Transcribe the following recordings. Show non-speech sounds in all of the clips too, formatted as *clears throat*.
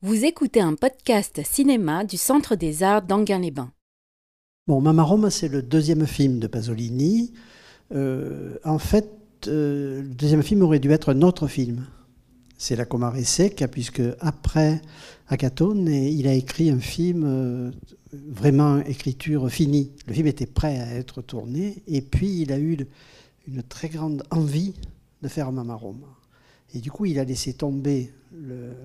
Vous écoutez un podcast cinéma du Centre des Arts d'Anguin-les-Bains. Bon, Mamma Roma, c'est le deuxième film de Pasolini. Euh, en fait, euh, le deuxième film aurait dû être un autre film. C'est La Comare Secca, puisque après Acatone, il a écrit un film euh, vraiment écriture finie. Le film était prêt à être tourné, et puis il a eu une très grande envie de faire Mamma Roma. Et du coup, il a laissé tomber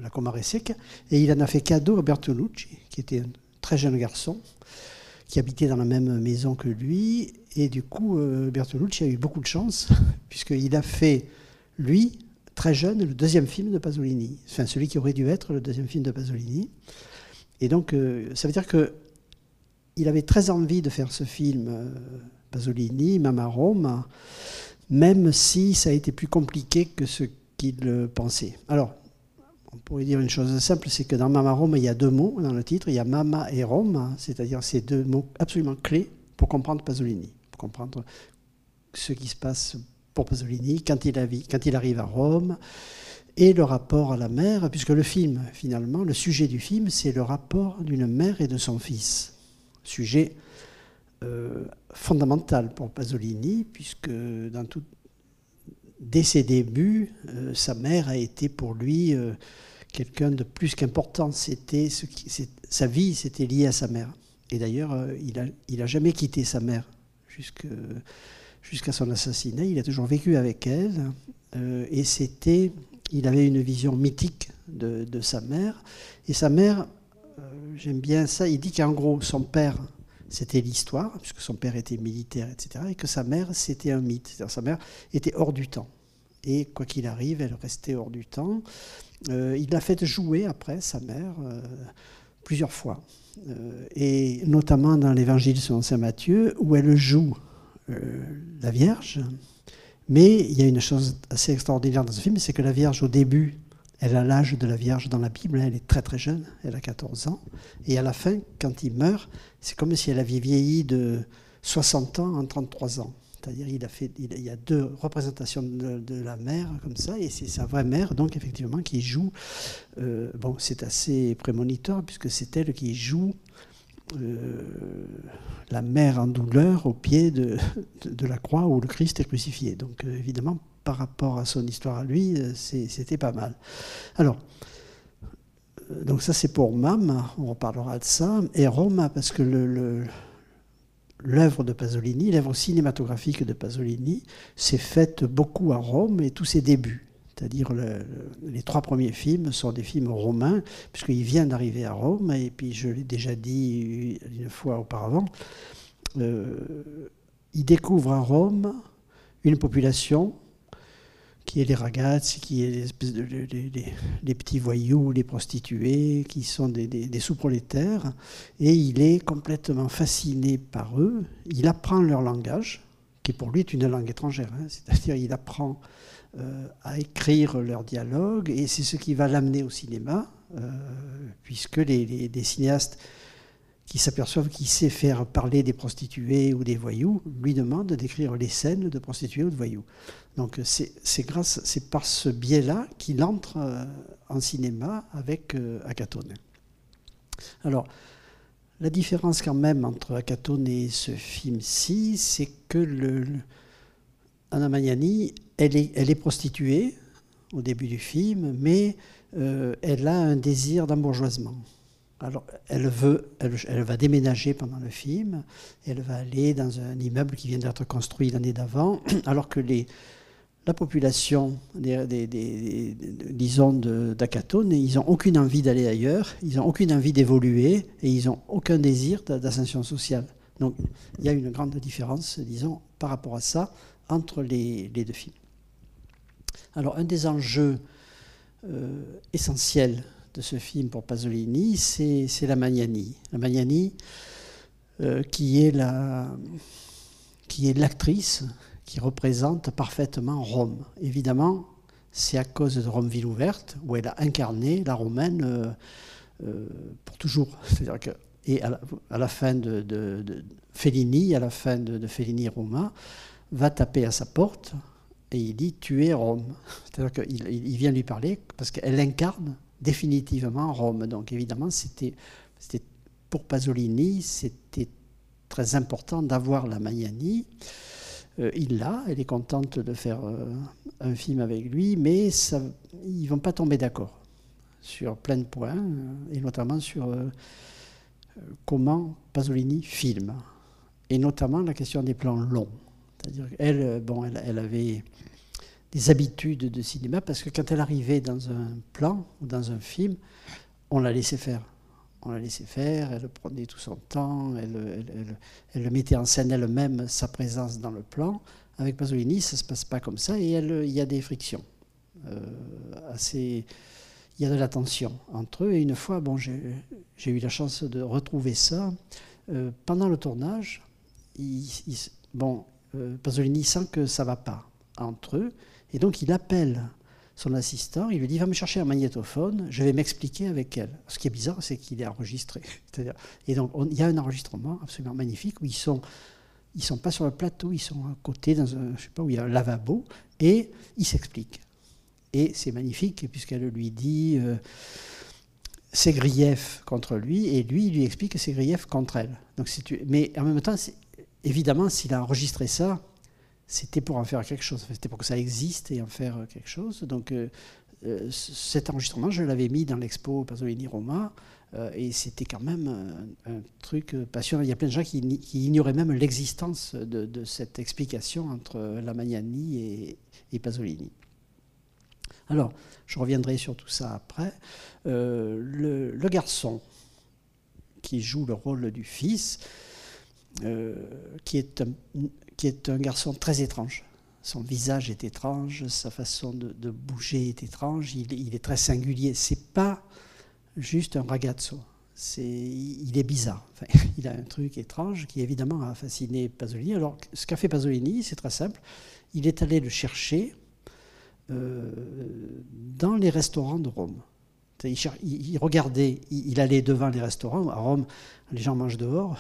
la Comare Secca et il en a fait cadeau à Bertolucci, qui était un très jeune garçon, qui habitait dans la même maison que lui. Et du coup, euh, Bertolucci a eu beaucoup de chance, *laughs* puisqu'il a fait, lui, très jeune, le deuxième film de Pasolini. Enfin, celui qui aurait dû être le deuxième film de Pasolini. Et donc, euh, ça veut dire que il avait très envie de faire ce film, euh, Pasolini, Mamma Roma, même si ça a été plus compliqué que ce qu'il pensait. Alors, on pourrait dire une chose simple, c'est que dans Mama Rome, il y a deux mots dans le titre, il y a Mama et Rome, c'est-à-dire ces deux mots absolument clés pour comprendre Pasolini, pour comprendre ce qui se passe pour Pasolini quand il, arrive à Rome et le rapport à la mère, puisque le film, finalement, le sujet du film, c'est le rapport d'une mère et de son fils. Sujet euh, fondamental pour Pasolini, puisque dès ses débuts, euh, sa mère a été pour lui euh, quelqu'un de plus qu'important. C'était sa vie, c'était lié à sa mère. Et d'ailleurs, euh, il n'a jamais quitté sa mère jusqu'à son assassinat. Il a toujours vécu avec elle. et c'était, il avait une vision mythique de, sa mère. Et sa mère, j'aime bien ça, il dit qu'en gros, son père c'était l'histoire, puisque son père était militaire, etc., et que sa mère, c'était un mythe. Sa mère était hors du temps. Et quoi qu'il arrive, elle restait hors du temps. Euh, il l'a fait jouer après, sa mère, euh, plusieurs fois. Euh, et notamment dans l'évangile selon saint Matthieu, où elle joue la Vierge. Mais il y a une chose assez extraordinaire dans ce film, c'est que la Vierge, au début, elle a l'âge de la Vierge dans la Bible, elle est très très jeune, elle a 14 ans. Et à la fin, quand il meurt, c'est comme si elle avait vieilli de 60 ans en 33 ans. C'est-à-dire il, a fait, il y a deux représentations de, la mère comme ça, et c'est sa vraie mère, donc effectivement, qui joue. Euh, bon, c'est assez prémonitoire, puisque c'est elle qui joue euh, la mère en douleur au pied de, de, la croix où le Christ est crucifié. Donc euh, évidemment, par rapport à son histoire à lui, c'était pas mal. Alors, donc ça c'est pour Mam, on reparlera de ça, et Roma, parce que l'œuvre de Pasolini, l'œuvre cinématographique de Pasolini, s'est faite beaucoup à Rome et tous ses débuts. C'est-à-dire les trois premiers films sont des films romains, puisqu'il vient d'arriver à Rome, et puis je l'ai déjà dit une fois auparavant, euh, il découvre à Rome une population qui est les ragazzi, qui est les, petits voyous, les prostituées, qui sont des, sous-prolétaires, et il est complètement fasciné par eux. Il apprend leur langage, qui pour lui est une langue étrangère, hein. c'est-à-dire il apprend euh, à écrire leur dialogue, et c'est ce qui va l'amener au cinéma, euh, puisque les, cinéastes qui s'aperçoivent qu'il sait faire parler des prostituées ou des voyous, lui demandent d'écrire les scènes de prostituées ou de voyous. Donc c'est grâce, c'est par ce biais-là qu'il entre euh, en cinéma avec euh, Acatone. Alors, la différence quand même entre Acatone et ce film-ci, c'est que Anna Magnani, elle est, elle est prostituée au début du film, mais euh, elle a un désir d'embourgeoisement. Alors, elle, veut, elle, va déménager pendant le film, elle va aller dans un immeuble qui vient d'être construit l'année d'avant, *clears throat* alors que les, la population, des, d'Akatone, ils n'ont aucune envie d'aller ailleurs, ils n'ont aucune envie d'évoluer et ils n'ont aucun désir d'ascension sociale. Donc il y a une grande différence, disons, par rapport à ça, entre les, deux films. Alors un des enjeux euh, essentiels de ce film pour Pasolini, c'est la Magnani. La Magnani, euh, qui est l'actrice qui représente parfaitement Rome. Évidemment, c'est à cause de Rome ville ouverte, où elle a incarné la romaine euh, euh, pour toujours. *laughs* C'est-à-dire que, et à la, fin de, de, Fellini, à la fin de, Fellini Roma, va taper à sa porte et il dit Tu es Rome. *laughs* C'est-à-dire qu'il il vient lui parler parce qu'elle incarne définitivement Rome. Donc évidemment, c'était pour Pasolini, c'était très important d'avoir la Magnani. Euh, il l'a, elle est contente de faire euh, un film avec lui, mais ça, ils ne vont pas tomber d'accord sur plein de points, euh, et notamment sur comment Pasolini filme, et notamment la question des plans longs. C'est-à-dire qu'elle, bon, elle, avait des habitudes de cinéma, parce que quand elle arrivait dans un plan ou dans un film, on la laissait faire on la laissait faire, elle prenait tout son temps, elle, mettait en scène elle-même sa présence dans le plan. Avec Pasolini, ça ne se passe pas comme ça et il y a des frictions. Euh, assez, il y a de la tension entre eux. Et une fois, bon, j'ai eu la chance de retrouver ça. Euh, pendant le tournage, bon, euh, Pasolini sent que ça ne va pas entre eux et donc il appelle son assistant, il lui dit va me chercher un magnétophone, je vais m'expliquer avec elle. Ce qui est bizarre, c'est qu'il est enregistré. *laughs* et donc il y a un enregistrement absolument magnifique où ils sont ils sont pas sur le plateau, ils sont à côté dans un je sais pas où il y a un lavabo et ils s'expliquent. Et c'est magnifique puisqu'elle lui dit euh, ses griefs contre lui et lui il lui explique ses griefs contre elle. Donc mais en même temps évidemment s'il a enregistré ça c'était pour en faire quelque chose, c'était pour que ça existe et en faire quelque chose. Donc euh, euh, cet enregistrement, je l'avais mis dans l'expo Pasolini Roma, euh, et c'était quand même un, truc passionnant. Il y a plein de gens qui, ignoraient même l'existence de, cette explication entre la Magnani et, Pasolini. Alors, je reviendrai sur tout ça après. Le, garçon qui joue le rôle du fils, qui est un, qui est un garçon très étrange. Son visage est étrange, sa façon de, bouger est étrange, il, est très singulier. C'est pas juste un ragazzo, il est bizarre. *laughs* il a un truc étrange qui évidemment a fasciné Pasolini. Alors, ce qu'a fait Pasolini, c'est très simple. Il est allé le chercher euh, dans les restaurants de Rome. Il, regardait, il, allait devant les restaurants. À Rome, les gens mangent dehors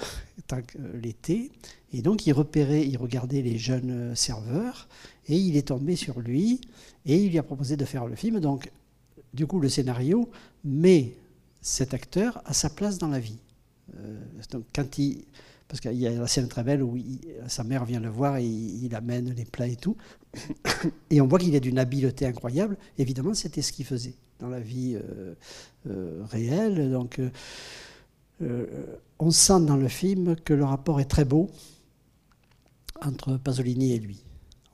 *laughs* l'été. Et donc, il repérait, il regardait les jeunes serveurs et il est tombé sur lui et il lui a proposé de faire le film. Donc, du coup, le scénario met cet acteur à sa place dans la vie. Euh, donc, quand il, parce qu'il y a la scène très belle où sa mère vient le voir et il, amène les plats et tout. *coughs* Et on voit qu'il a d'une habileté incroyable. Évidemment, c'était ce qu'il faisait dans la vie euh, euh, réelle. Donc, euh, on sent dans le film que le rapport est très beau entre Pasolini et lui.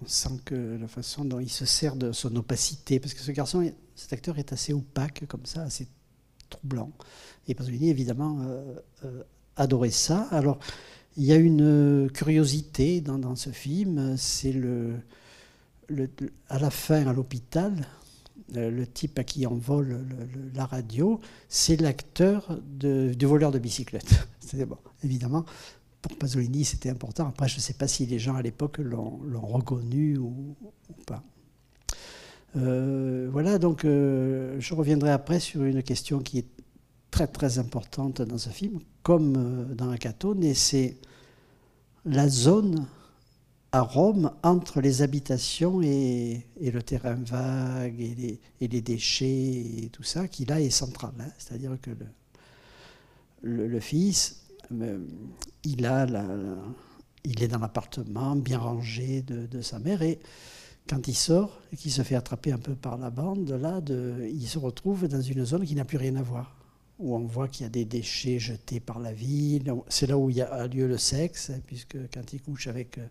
On sent que la façon dont il se sert de son opacité, parce que ce garçon, cet acteur est assez opaque comme ça, assez troublant. Et Pasolini, évidemment, adorait ça. Alors, il y a une curiosité dans, ce film, c'est à la fin, à l'hôpital, euh, le type à qui on vole la radio, c'est l'acteur du voleur de bicyclette. *laughs* bon, évidemment, pour Pasolini, c'était important. Après, je ne sais pas si les gens à l'époque l'ont reconnu ou, pas. Euh, voilà, donc euh, je reviendrai après sur une question qui est très importante dans ce film, comme dans Acatone, et c'est la zone à Rome entre les habitations et, le terrain vague et les, déchets et tout ça, qui là est central. Hein. C'est-à-dire que le, fils, euh, il, a il est dans l'appartement bien rangé de, sa mère et quand il sort et qu'il se fait attraper un peu par la bande, là, il se retrouve dans une zone qui n'a plus rien à voir où on voit qu'il y a des déchets jetés par la ville. C'est là où il y a lieu le sexe, hein, puisque quand il couche avec euh,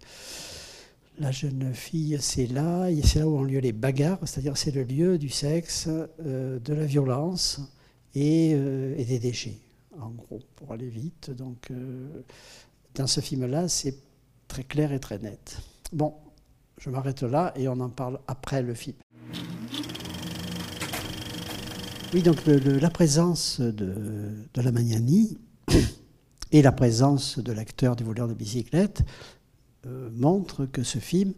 la jeune fille, c'est là. C'est là où ont lieu les bagarres, c'est-à-dire c'est le lieu du sexe, euh, de la violence euh, et, des déchets, en gros, pour aller vite. Donc, dans ce film-là, c'est très clair et très net. Bon, je m'arrête là et on en parle après le film. Oui, donc la présence de, la Magnani *coughs* et la présence de l'acteur du voleur de bicyclette euh, montrent que ce film,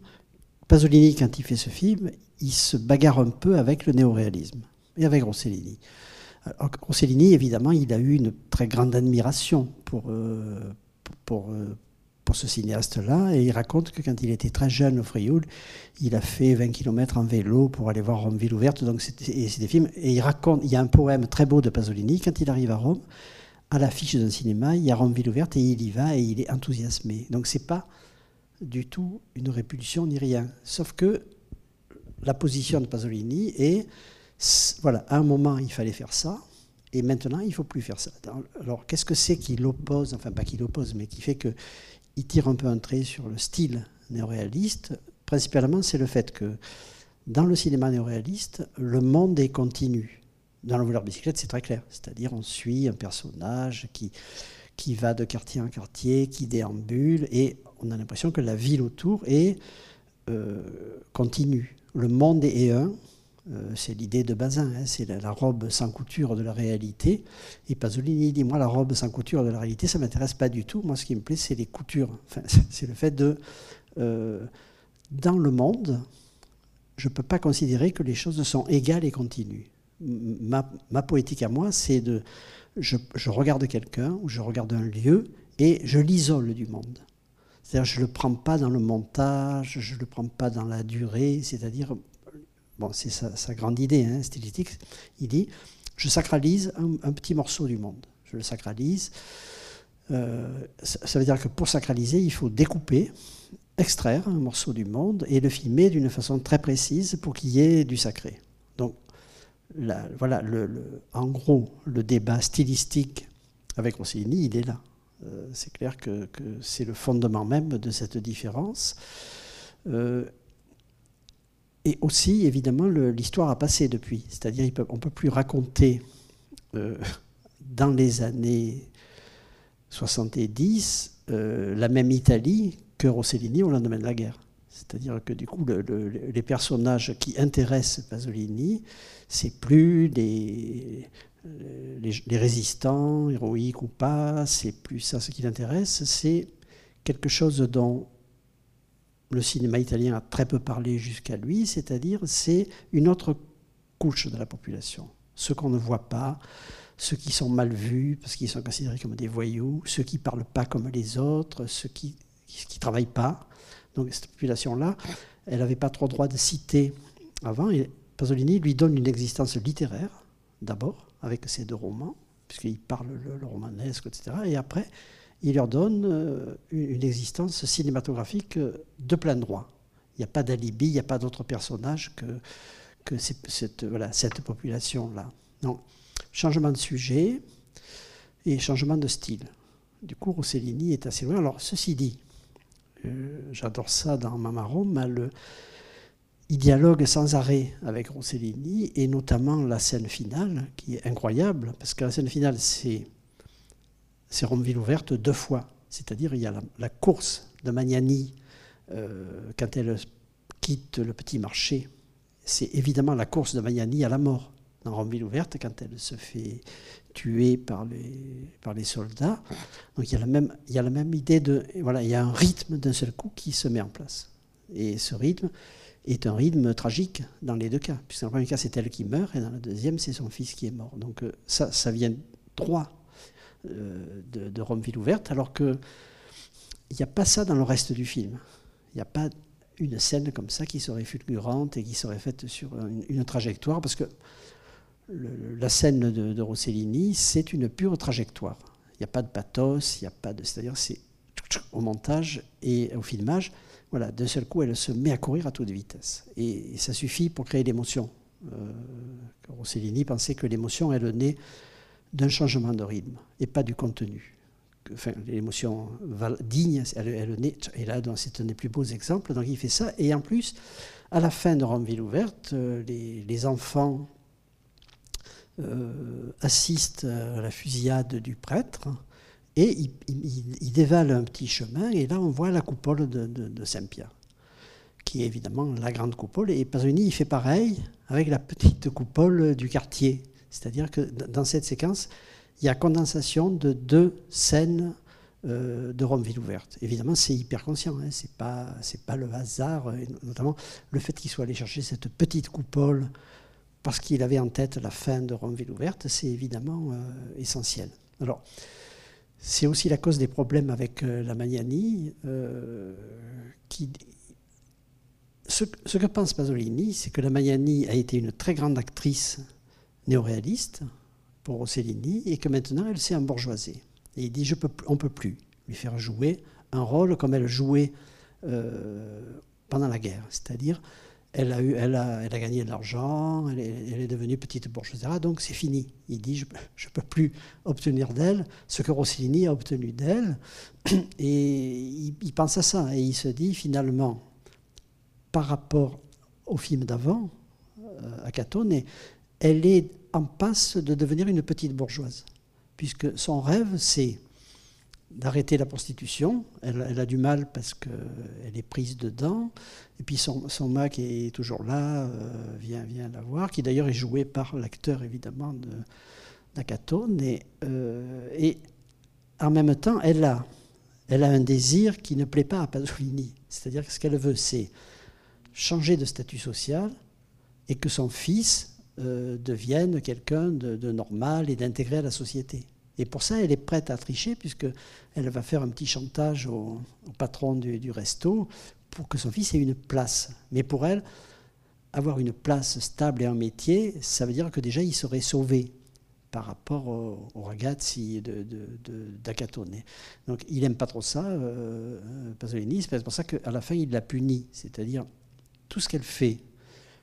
Pasolini, quand il fait ce film, il se bagarre un peu avec le néoréalisme et avec Rossellini. Rossellini, évidemment, il a eu une très grande admiration pour, euh, pour, euh, pour ce cinéaste-là. Et il raconte que quand il était très jeune au Frioul, il a fait 20 km en vélo pour aller voir Rome Ville ouverte. Donc c'est des films. Et il raconte, il y a un poème très beau de Pasolini. Quand il arrive à Rome, à l'affiche d'un cinéma, il y a Rome Ville ouverte et il y va et il est enthousiasmé. Donc c'est pas du tout une répulsion ni rien. Sauf que la position de Pasolini est, voilà, à un moment il fallait faire ça, et maintenant il ne faut plus faire ça. Alors qu'est-ce que c'est qui l'oppose, enfin pas qui l'oppose, mais qui fait que il tire un peu un trait sur le style néoréaliste. Principalement, c'est le fait que dans le cinéma néoréaliste, le monde est continu. Dans le voleur bicyclette, c'est très clair. C'est-à-dire, on suit un personnage qui, qui va de quartier en quartier, qui déambule, et on a l'impression que la ville autour est euh, continue. Le monde est un, c'est l'idée de Bazin, hein, c'est la, robe sans couture de la réalité. Et Pasolini dit, moi, la robe sans couture de la réalité, ça ne m'intéresse pas du tout. Moi, ce qui me plaît, c'est les coutures. *laughs* C'est le fait de... Euh, dans le monde, je ne peux pas considérer que les choses sont égales et continues. Ma, poétique à moi, c'est de... Je, je regarde quelqu'un ou je regarde un lieu et je l'isole du monde. C'est-à-dire, je ne le prends pas dans le montage, je ne le prends pas dans la durée, c'est-à-dire, c'est sa, grande idée hein, stylistique, il dit, je sacralise un, petit morceau du monde. Je le sacralise. Euh, ça, veut dire que pour sacraliser, il faut découper, extraire un morceau du monde et le filmer d'une façon très précise pour qu'il y ait du sacré. Donc, voilà, en gros, le débat stylistique avec Rossellini, il est là. Euh, c'est clair que, c'est le fondement même de cette différence. Euh, et aussi, évidemment, l'histoire a passé depuis. C'est-à-dire qu'on ne peut plus raconter euh, dans les années 70 la même Italie que Rossellini au lendemain de la guerre. C'est-à-dire que du coup, les personnages qui intéressent Pasolini, c'est plus des, les, résistants, héroïques ou pas, c'est plus ça ce qui l'intéresse, c'est quelque chose dont le cinéma italien a très peu parlé jusqu'à lui, c'est-à-dire c'est une autre couche de la population. Ceux qu'on ne voit pas, ceux qui sont mal vus parce qu'ils sont considérés comme des voyous, ceux qui ne parlent pas comme les autres, ceux qui ne travaillent pas. Donc cette population-là, elle n'avait pas trop droit de citer avant. Pasolini lui donne une existence littéraire, d'abord, avec ces deux romans, puisqu'il parle le, romanesque, etc. Et après, il leur donne euh, une existence cinématographique de plein droit. Il n'y a pas d'alibi, il n'y a pas d'autre personnage que, cette, population-là. Donc, changement de sujet et changement de style. Du coup, Rossellini est assez loin. Alors, ceci dit, euh, j'adore ça dans Mamarum, le, il dialogue sans arrêt avec Rossellini, et notamment la scène finale, qui est incroyable, parce que la scène finale, c'est, c'est Romeville ouverte deux fois. C'est-à-dire, il y a la, course de Magnani euh, quand elle quitte le petit marché. C'est évidemment la course de Magnani à la mort dans Romeville ouverte, quand elle se fait tuer par les, par les soldats. Donc il y, a la même, il y a la même idée de. Voilà, il y a un rythme d'un seul coup qui se met en place. Et ce rythme, est un rythme tragique dans les deux cas. Puisque dans le premier cas, c'est elle qui meurt, et dans le deuxième, c'est son fils qui est mort. Donc euh, ça, ça vient droit de, de Rome Ville ouverte, alors qu'il n'y a pas ça dans le reste du film. Il n'y a pas une scène comme ça qui serait fulgurante et qui serait faite sur une, trajectoire, parce que la scène de, de Rossellini, c'est une pure trajectoire. Il n'y a pas de pathos, il n'y a pas de... C'est-à-dire, c'est au montage et au filmage, voilà, d'un seul coup, elle se met à courir à toute vitesse. Et, ça suffit pour créer l'émotion. Euh, Rossellini pensait que l'émotion, elle naît d'un changement de rythme et pas du contenu. Enfin, l'émotion digne, elle, elle là, c'est un des plus beaux exemples. Donc, il fait ça. Et en plus, à la fin de Romeville ouverte, euh, les, enfants euh, assistent à la fusillade du prêtre et il, dévale un petit chemin, et là on voit la coupole de, Saint-Pierre, qui est évidemment la grande coupole. Et Pasolini, il fait pareil avec la petite coupole du quartier. C'est-à-dire que dans cette séquence, il y a condensation de deux scènes euh, de Rome ville ouverte. Évidemment, c'est hyper conscient, hein, c'est pas pas le hasard, notamment le fait qu'il soit allé chercher cette petite coupole parce qu'il avait en tête la fin de Rome ville ouverte, c'est évidemment euh, essentiel. Alors, c'est aussi la cause des problèmes avec la Magnani, qui ce, que pense Pasolini, c'est que la Magnani a été une très grande actrice néoréaliste pour Rossellini et que maintenant elle s'est embourgeoisée. Et il dit je peux, on ne peut plus lui faire jouer un rôle comme elle jouait euh, pendant la guerre. C'est-à-dire, elle a, eu, elle, a, elle a gagné de l'argent, elle, est, devenue petite bourgeoisie, donc c'est fini. Il dit je ne peux plus obtenir d'elle ce que Rossellini a obtenu d'elle. Et il, il pense à ça et il se dit finalement, par rapport au film d'avant, euh, à Catone, elle est en passe de devenir une petite bourgeoise, puisque son rêve, c'est d'arrêter la prostitution. Elle, a du mal parce qu'elle est prise dedans. Et puis son, son mec est toujours là, euh, vient, vient la voir, qui d'ailleurs est joué par l'acteur évidemment. Et, euh, et en même temps, elle a, elle a un désir qui ne plaît pas à Pasolini. C'est-à-dire que ce qu'elle veut, c'est changer de statut social et que son fils euh, devienne quelqu'un de, normal et d'intégré à la société. Et pour ça, elle est prête à tricher, puisqu'elle va faire un petit chantage au, patron du, resto pour que son fils ait une place. Mais pour elle, avoir une place stable et un métier, ça veut dire que déjà, il serait sauvé par rapport au, ragazzi d'Acatone. Donc il n'aime pas trop ça, euh, Pasolini, c'est pour ça qu'à la fin, il l'a puni. C'est-à-dire, tout ce qu'elle fait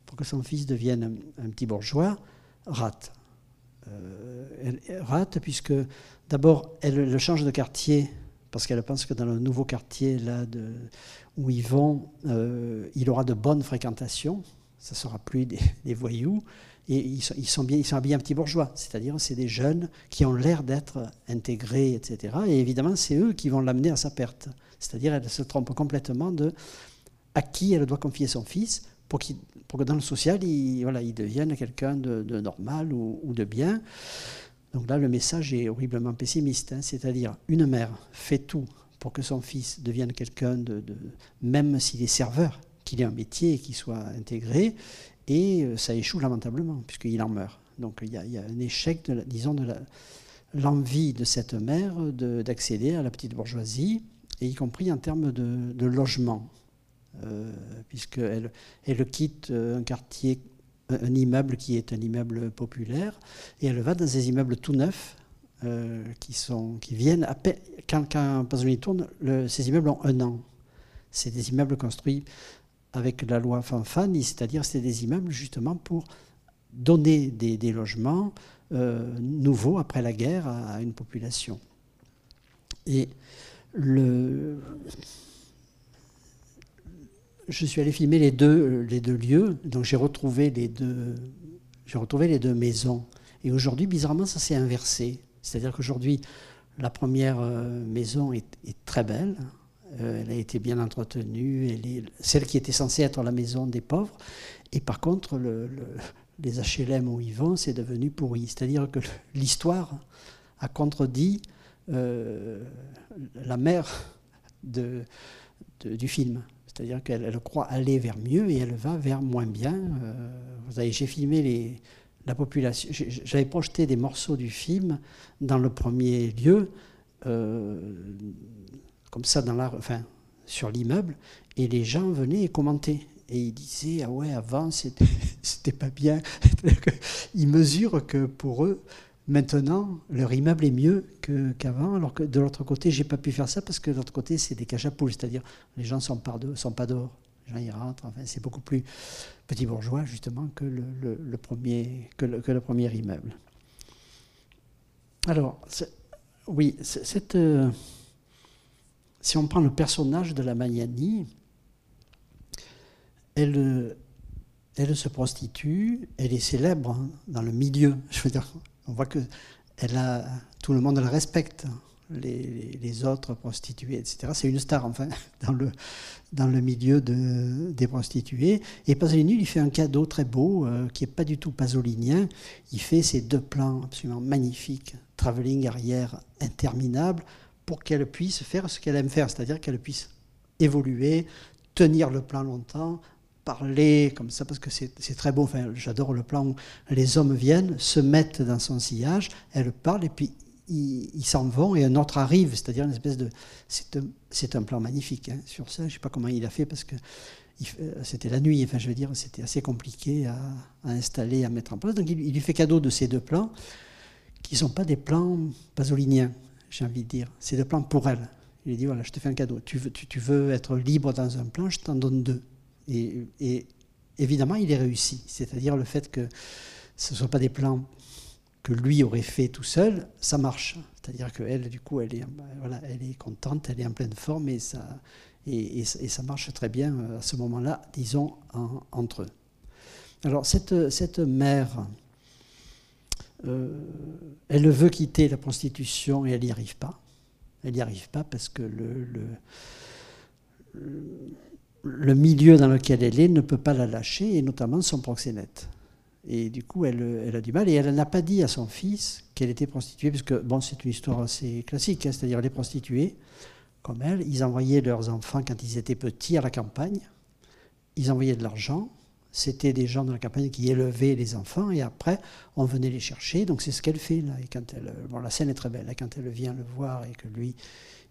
pour que son fils devienne un, petit bourgeois rate. Euh, elle, rate puisque d'abord elle le change de quartier parce qu'elle pense que dans le nouveau quartier là où ils vont, euh, il aura de bonnes fréquentations. Ça ne sera plus *laughs* des, voyous et ils sont, ils sont, bien, ils sont bien petits bourgeois, c'est-à-dire c'est des jeunes qui ont l'air d'être intégrés, etc. Et évidemment, c'est eux qui vont l'amener à sa perte. C'est-à-dire, elle se trompe complètement de à qui elle doit confier son fils pour, que dans le social, il devienne quelqu'un de, normal ou, de bien. Donc là, le message est horriblement pessimiste, hein. c'est-à-dire une mère fait tout pour que son fils devienne quelqu'un de, même s'il est serveur, qu'il ait un métier et qu'il soit intégré, et euh, ça échoue lamentablement, puisqu'il en meurt. Donc il y, a, un échec, de disons, de l'envie de cette mère d'accéder à la petite bourgeoisie, et y compris en termes de logement. Euh, puisqu'elle elle quitte euh, un quartier, un immeuble qui est un immeuble populaire, et elle va dans des immeubles tout neufs euh, qui, sont, qui viennent à peine, quand, quand Pasolini tourne, ces immeubles ont un an. C'est des immeubles construits avec la loi Fanfani, c'est-à-dire c'est des immeubles justement pour donner des, logements nouveaux après la guerre à, à une population. Et le, je suis allé filmer les deux, euh, les deux lieux, donc j'ai retrouvé les deux, j'ai retrouvé les deux maisons. Et aujourd'hui, bizarrement, ça s'est inversé. C'est-à-dire qu'aujourd'hui, la première euh, maison est, très belle, euh, elle a été bien entretenue, elle est celle qui était censée être la maison des pauvres. Et par contre, le, les HLM où ils vont, c'est devenu pourri. C'est-à-dire que l'histoire a contredit la mère du film. C'est-à-dire qu'elle croit aller vers mieux et elle va vers moins bien. Euh, j'ai filmé la population. J'avais projeté des morceaux du film dans le premier lieu, euh, comme ça, dans la, enfin, sur l'immeuble, et les gens venaient et commentaient. Et ils disaient Ah ouais, avant, c'était *laughs* pas bien. *laughs* ils mesurent que pour eux, Maintenant, leur immeuble est mieux qu'avant, alors que de l'autre côté, j'ai pas pu faire ça parce que de l'autre côté, c'est des cages à poules, c'est-à-dire les gens sont, ne sont pas dehors. Les gens y rentrent, enfin, c'est beaucoup plus petit bourgeois, justement, que le, premier, que le, premier immeuble. Alors, oui, cette, euh, si on prend le personnage de la Magnani, elle, elle se prostitue, elle est célèbre hein, dans le milieu. *laughs* Je veux dire, on voit que elle a, tout le monde la respecte, les, autres prostituées, etc. C'est une star, enfin, *laughs* dans le, dans le milieu de, des prostituées. Et Pasolini lui fait un cadeau très beau, euh, qui n'est pas du tout pasolinien. Il fait ces deux plans absolument magnifiques, travelling arrière interminable, pour qu'elle puisse faire ce qu'elle aime faire, c'est-à-dire qu'elle puisse évoluer, tenir le plan longtemps, parler comme ça, parce que c'est très beau. Enfin, J'adore le plan où les hommes viennent, se mettent dans son sillage, elle parle, et puis ils s'en vont et un autre arrive, c'est-à-dire une espèce de. C'est un, plan magnifique hein, sur ça. Je ne sais pas comment il a fait parce que c'était la nuit, enfin je veux dire, c'était assez compliqué à, installer, à mettre en place. Donc il, lui fait cadeau de ces deux plans qui ne sont pas des plans pasoliniens, j'ai envie de dire. C'est des plans pour elle. Il lui dit voilà, je te fais un cadeau. Tu, veux être libre dans un plan, je t'en donne deux. Et, évidemment, il est réussi. C'est-à-dire le fait que ce ne soit pas des plans que lui aurait fait tout seul, ça marche. C'est-à-dire qu'elle, du coup, elle est, voilà, elle est contente, elle est en pleine forme et ça, et, ça marche très bien euh, à ce moment-là, disons, entre eux. Alors, cette, cette mère, euh, elle veut quitter la prostitution et elle n'y arrive pas. Elle n'y arrive pas parce que le, le, milieu dans lequel elle est ne peut pas la lâcher, et notamment son proxénète. Et du coup, elle, elle, a du mal. Et elle n'a pas dit à son fils qu'elle était prostituée, parce que, bon, c'est une histoire assez classique, hein, c'est-à-dire les prostituées, comme elle, ils envoyaient leurs enfants quand ils étaient petits à la campagne, ils envoyaient de l'argent, c'était des gens de la campagne qui élevaient les enfants, et après, on venait les chercher, donc c'est ce qu'elle fait, là. Et quand elle, la scène est très belle, là, quand elle vient le voir et que lui,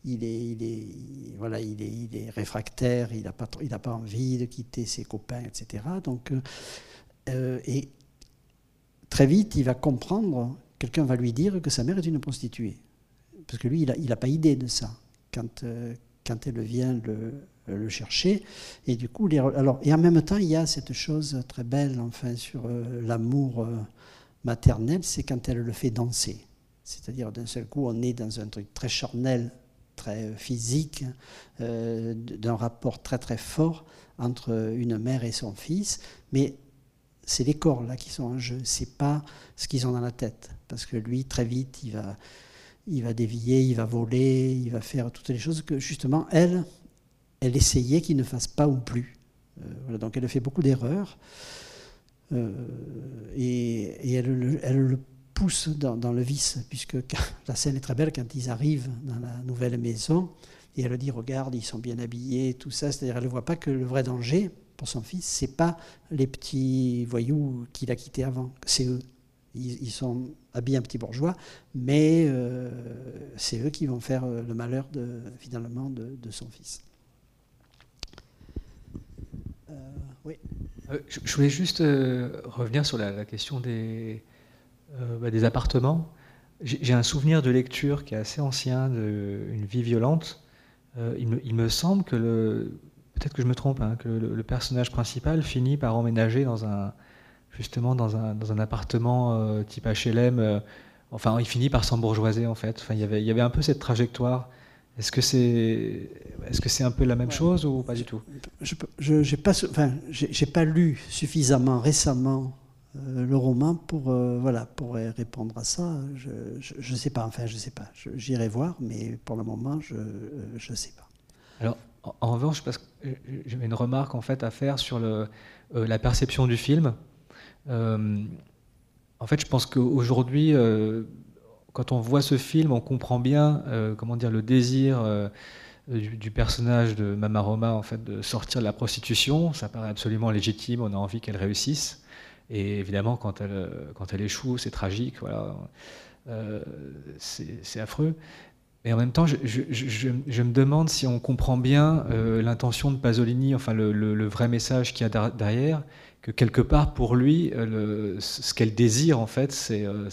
il est, il est, voilà, il est, il est réfractaire, il n'a pas, il pas envie de quitter ses copains, etc. Donc, euh, euh, et très vite, il va comprendre, quelqu'un va lui dire que sa mère est une prostituée. Parce que lui, il n'a pas idée de ça quand, euh, quand elle vient le, chercher. Et du coup, alors, et en même temps, il y a cette chose très belle, enfin, sur l'amour maternel, c'est quand elle le fait danser. C'est-à-dire, d'un seul coup, on est dans un truc très charnel, très physique, d'un rapport très très fort entre une mère et son fils, mais c'est les corps là qui sont en jeu, c'est pas ce qu'ils ont dans la tête. Parce que lui, très vite, il va, il va dévier, il va voler, il va faire toutes les choses que justement, elle, elle essayait qu'il ne fasse pas ou plus. Euh, donc elle fait beaucoup d'erreurs. Euh, et, elle, le pousse dans, le vice, puisque la scène est très belle quand ils arrivent dans la nouvelle maison, et elle dit, regarde, ils sont bien habillés, tout ça, c'est-à-dire elle ne voit pas que le vrai danger, pour son fils, c'est pas les petits voyous qu'il a quittés avant, c'est eux. Ils, sont habillés un petit bourgeois, mais euh, c'est eux qui vont faire euh, le malheur finalement de, son fils. Euh, oui. je voulais juste revenir sur la, question des, bah, des appartements. J'ai un souvenir de lecture qui est assez ancien, d'une vie violente. Il me, il, me, semble que le, peut-être que je me trompe, hein, que le, personnage principal finit par emménager dans un, justement dans un, dans un appartement euh, type HLM. Euh, enfin, il finit par s'embourgeoiser en fait. Enfin, il y avait, il y avait un peu cette trajectoire. Est-ce que c'est, est-ce que c'est un peu la même chose ou pas du tout? Je n'ai pas, enfin, j'ai pas lu suffisamment récemment euh, le roman pour, voilà, pour répondre à ça. Je ne sais pas, enfin, je sais pas. J'irai voir, mais pour le moment, je ne sais pas. Alors, en revanche, parce que j'avais une remarque en fait à faire sur le, euh, la perception du film. Euh, en fait, je pense qu'aujourd'hui, euh, quand on voit ce film, on comprend bien, comment dire, le désir du, personnage de Mama Roma en fait de sortir de la prostitution. Ça paraît absolument légitime. On a envie qu'elle réussisse. Et évidemment, quand elle, quand elle échoue, c'est tragique. Voilà, c'est affreux. Et en même temps, je, me demande si on comprend bien euh, l'intention de Pasolini, enfin le, vrai message qu'il y a derrière, que quelque part pour lui, euh, ce qu'elle désire en fait, c'est euh,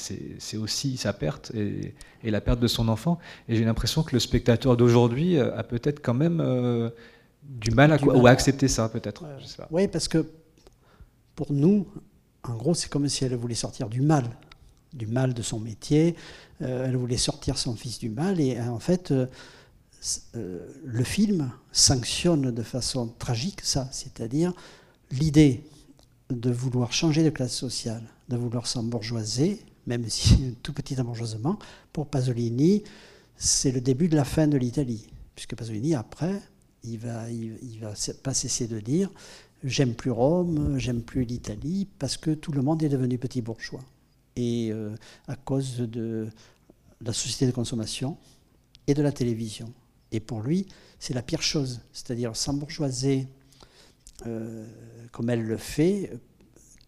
aussi sa perte et, la perte de son enfant. Et j'ai l'impression que le spectateur d'aujourd'hui a peut-être quand même du mal à, ou à accepter ça, peut-être. Oui, parce que pour nous, en gros, c'est comme si elle voulait sortir du mal du mal de son métier. Euh, elle voulait sortir son fils du mal. Et euh, en fait, euh, le film sanctionne de façon tragique ça, c'est-à-dire l'idée de vouloir changer de classe sociale, de vouloir s'embourgeoiser, même si *laughs* un tout petit embourgeoisement, pour Pasolini, c'est le début de la fin de l'Italie. Puisque Pasolini, après, il va, il, va pas cesser de dire j'aime plus Rome, j'aime plus l'Italie, parce que tout le monde est devenu petit bourgeois et euh, à cause de la société de consommation et de la télévision. Et pour lui, c'est la pire chose, c'est-à-dire s'embourgeoiser euh, comme elle le fait,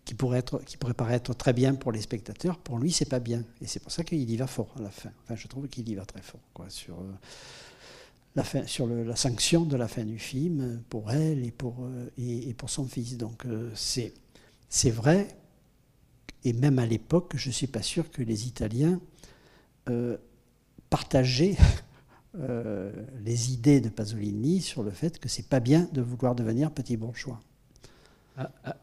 qui pourrait, qui pourrait paraître très bien pour les spectateurs, pour lui, c'est pas bien. Et c'est pour ça qu'il y va fort à la fin. Enfin, je trouve qu'il y va très fort quoi, sur, euh, la, sur la sanction de la fin du film pour elle et pour, euh, et, pour son fils. Donc euh, c'est, c'est vrai, et même à l'époque, je ne suis pas sûr que les Italiens partageaient *laughs* les idées de Pasolini sur le fait que c'est pas bien de vouloir devenir petit bourgeois.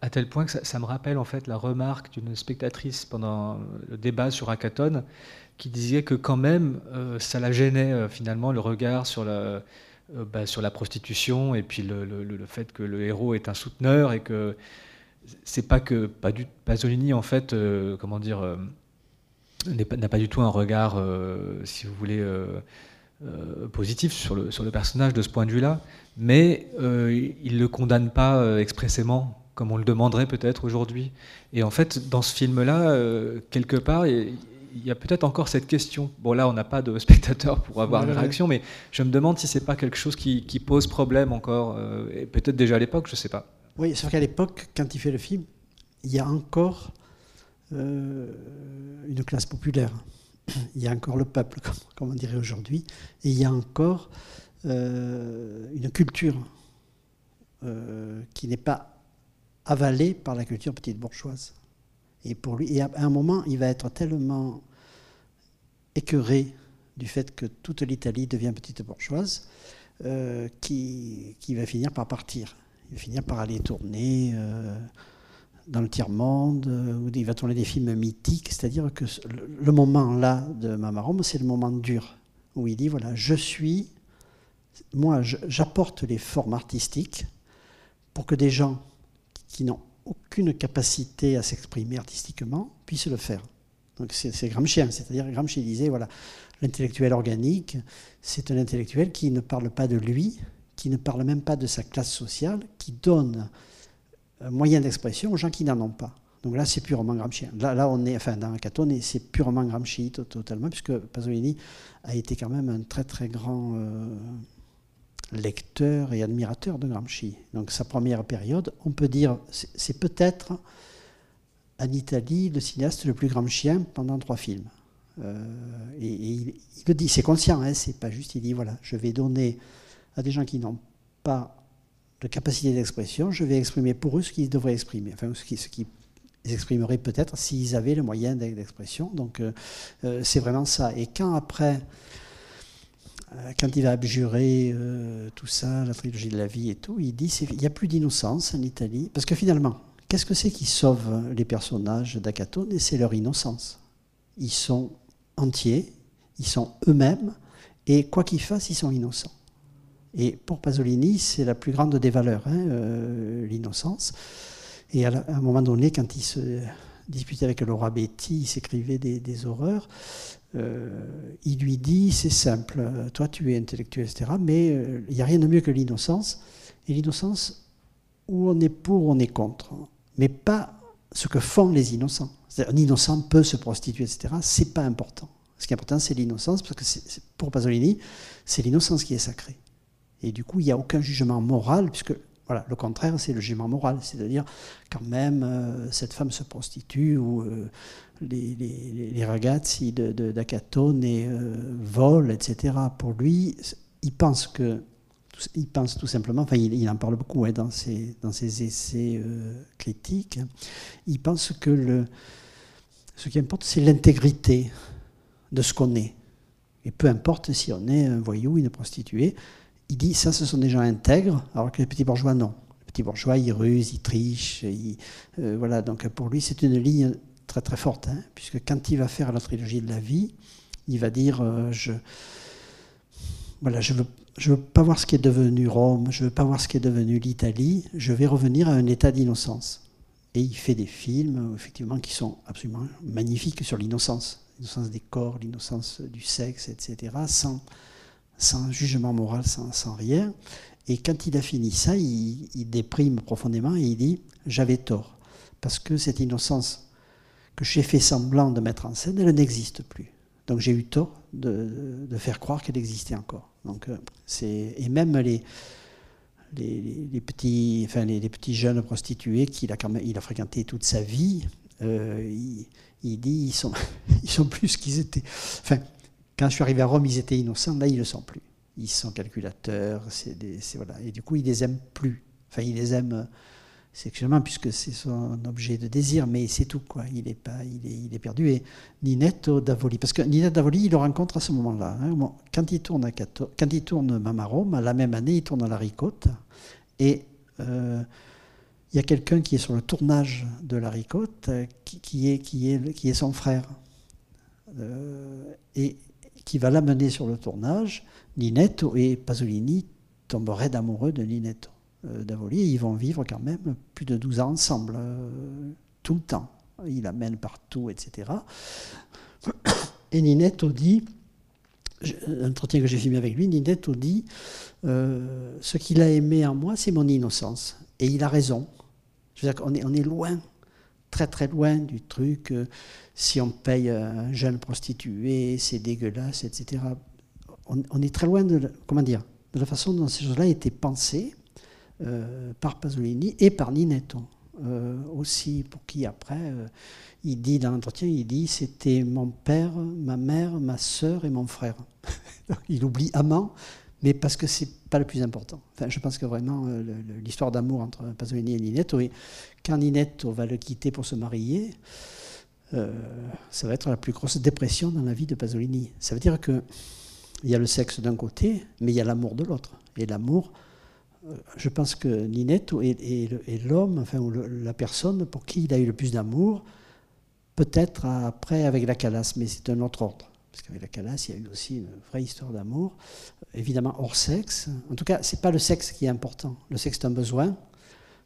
À, tel point que ça, me rappelle en fait la remarque d'une spectatrice pendant le débat sur Hackathon qui disait que quand même euh, ça la gênait euh, finalement le regard sur la, euh, bah, sur la prostitution et puis le, le, fait que le héros est un souteneur et que c'est pas que pas du, Pasolini en fait comment dire n'a pas, du tout un regard si vous voulez positif sur le, sur le personnage de ce point de vue-là, mais il ne le condamne pas expressément comme on le demanderait peut-être aujourd'hui. Et en fait, dans ce film-là, quelque part, il y a peut-être encore cette question. Bon, là, on n'a pas de *laughs* spectateur pour avoir une réaction, mais je me demande si c'est pas quelque chose qui, pose problème encore, euh, et peut-être déjà à l'époque, je ne sais pas. Oui, sauf qu'à l'époque, quand il fait le film, il y a encore euh, une classe populaire. Il y a encore le peuple, comme, on dirait aujourd'hui, et il y a encore une culture qui n'est pas avalé par la culture petite bourgeoise. Et pour lui, à un moment, il va être tellement écœuré du fait que toute l'Italie devient petite bourgeoise euh, qu'il qui va finir par partir. Il va finir par aller tourner euh, dans le tiers-monde, euh, où il va tourner des films mythiques, c'est-à-dire que le, moment là de Mamarome, c'est le moment dur, où il dit, voilà, je suis, moi j'apporte les formes artistiques pour que des gens qui n'ont aucune capacité à s'exprimer artistiquement puissent le faire. Donc c'est Gramscien, c'est-à-dire Gramsci disait, voilà, l'intellectuel organique, c'est un intellectuel qui ne parle pas de lui, qui ne parle même pas de sa classe sociale, qui donne un moyen d'expression aux gens qui n'en ont pas. Donc là, c'est purement Gramsci. Là, là, on est, enfin, dans Catone, c'est purement Gramsci totalement, puisque Pasolini a été quand même un très très grand euh, lecteur et admirateur de Gramsci. Donc sa première période, on peut dire, c'est peut-être en Italie le cinéaste le plus gramscien pendant trois films. Euh, et, il, le dit, c'est conscient, hein, c'est pas juste, il dit voilà, je vais donner à des gens qui n'ont pas de capacité d'expression, je vais exprimer pour eux ce qu'ils devraient exprimer, enfin ce qu'ils qui exprimeraient peut-être s'ils avaient le moyen d'expression. Donc euh, euh, c'est vraiment ça. Et quand après quand il va abjurer euh, tout ça, la trilogie de la vie et tout, il dit qu'il n'y a plus d'innocence en Italie. Parce que finalement, qu'est-ce que c'est qui sauve les personnages d'Acatone C'est leur innocence. Ils sont entiers, ils sont eux-mêmes, et quoi qu'ils fassent, ils sont innocents. Et pour Pasolini, c'est la plus grande des valeurs, hein, euh, l'innocence. Et à, un moment donné, quand il se disputait avec Laura Betty, il s'écrivait des, horreurs. Euh, il lui dit, c'est simple, toi tu es intellectuel, etc., mais euh, il n'y a rien de mieux que l'innocence. Et l'innocence, où on est pour, on est contre, mais pas ce que font les innocents. Un innocent peut se prostituer, etc., c'est pas important. Ce qui est important, c'est l'innocence, parce que pour Pasolini, c'est l'innocence qui est sacrée. Et du coup, il n'y a aucun jugement moral, puisque voilà, le contraire, c'est le jugement moral, c'est-à-dire quand même euh, cette femme se prostitue ou les, les, les, ragazzi d'Acatone de, euh, volent, etc. Pour lui, il pense que il pense tout simplement, enfin il, en parle beaucoup dans, ses, dans ses essais euh, critiques, il pense que le, ce qui importe c'est l'intégrité de ce qu'on est. Et peu importe si on est un voyou, une prostituée, il dit ça ce sont des gens intègres, alors que les petits bourgeois non. Les petits bourgeois ils rusent, ils trichent, euh, voilà, donc pour lui c'est une ligne très très forte, hein, puisque quand il va faire la trilogie de la vie, il va dire euh, je voilà, je veux je veux pas voir ce qui est devenu Rome, je veux pas voir ce qui est devenu l'Italie, je vais revenir à un état d'innocence. Et il fait des films effectivement qui sont absolument magnifiques sur l'innocence, l'innocence des corps, l'innocence du sexe, etc. Sans sans jugement moral, sans, rien. Et quand il a fini ça, il, déprime profondément et il dit j'avais tort parce que cette innocence que j'ai fait semblant de mettre en scène, elle n'existe plus. Donc j'ai eu tort de, faire croire qu'elle existait encore. Donc, euh, c'est, et même les, les, petits, enfin, les, petits jeunes prostitués qu'il a, quand fréquenté toute sa vie. il, il, dit ils sont, *laughs* ils sont plus qu'ils étaient. Quand je suis arrivé à Rome, ils étaient innocents. Là, ils ne le sont plus. Ils sont calculateurs. Et du coup, il les aime plus. Enfin, il les aime sexuellement puisque c'est son objet de désir, mais c'est tout quoi. Il est perdu. Et Ninetto Davoli, parce que Ninetto Davoli, il le rencontre à ce moment-là. Hein. quand il tourne à quand il tourne Mama la même année, il tourne à la Ricotte et euh, il y a quelqu'un qui est sur le tournage de la Ricotte qui, est, qui, est, son frère. Euh, qui va l'amener sur le tournage, Ninetto et Pasolini tomberaient d'amoureux de Ninetto euh, d'Avoli et ils vont vivre quand même plus de 12 ans ensemble, euh, tout le temps. Il l'amène partout, etc. Et Ninetto dit, l'entretien que j'ai filmé avec lui, Ninetto dit euh, Ce qu'il a aimé en moi, c'est mon innocence. Et il a raison. Je veux qu'on on est loin, très très loin du truc si on paye un jeune prostitué, c'est dégueulasse, etc. On, est très loin de, comment dire, de la façon dont ces choses-là étaient pensées euh, par Pasolini et par Ninetto. Euh, aussi, pour qui après, euh, il dit dans l'entretien, il dit c'était mon père, ma mère, ma sœur et mon frère. *laughs* il oublie amant, mais parce que c'est pas le plus important. Enfin, je pense que vraiment l'histoire d'amour entre Pasolini et Ninetto, et quand Ninetto va le quitter pour se marier, euh, ça va être la plus grosse dépression dans la vie de Pasolini. Ça veut dire qu'il y a le sexe d'un côté, mais il y a l'amour de l'autre. Et l'amour, euh, je pense que Ninetto est, l'homme, enfin, ou la personne pour qui il a eu le plus d'amour, peut-être après avec la Calas, mais c'est un autre ordre. Parce qu'avec la Calas, il y a eu aussi une vraie histoire d'amour, évidemment hors sexe. En tout cas, ce n'est pas le sexe qui est important. Le sexe est un besoin.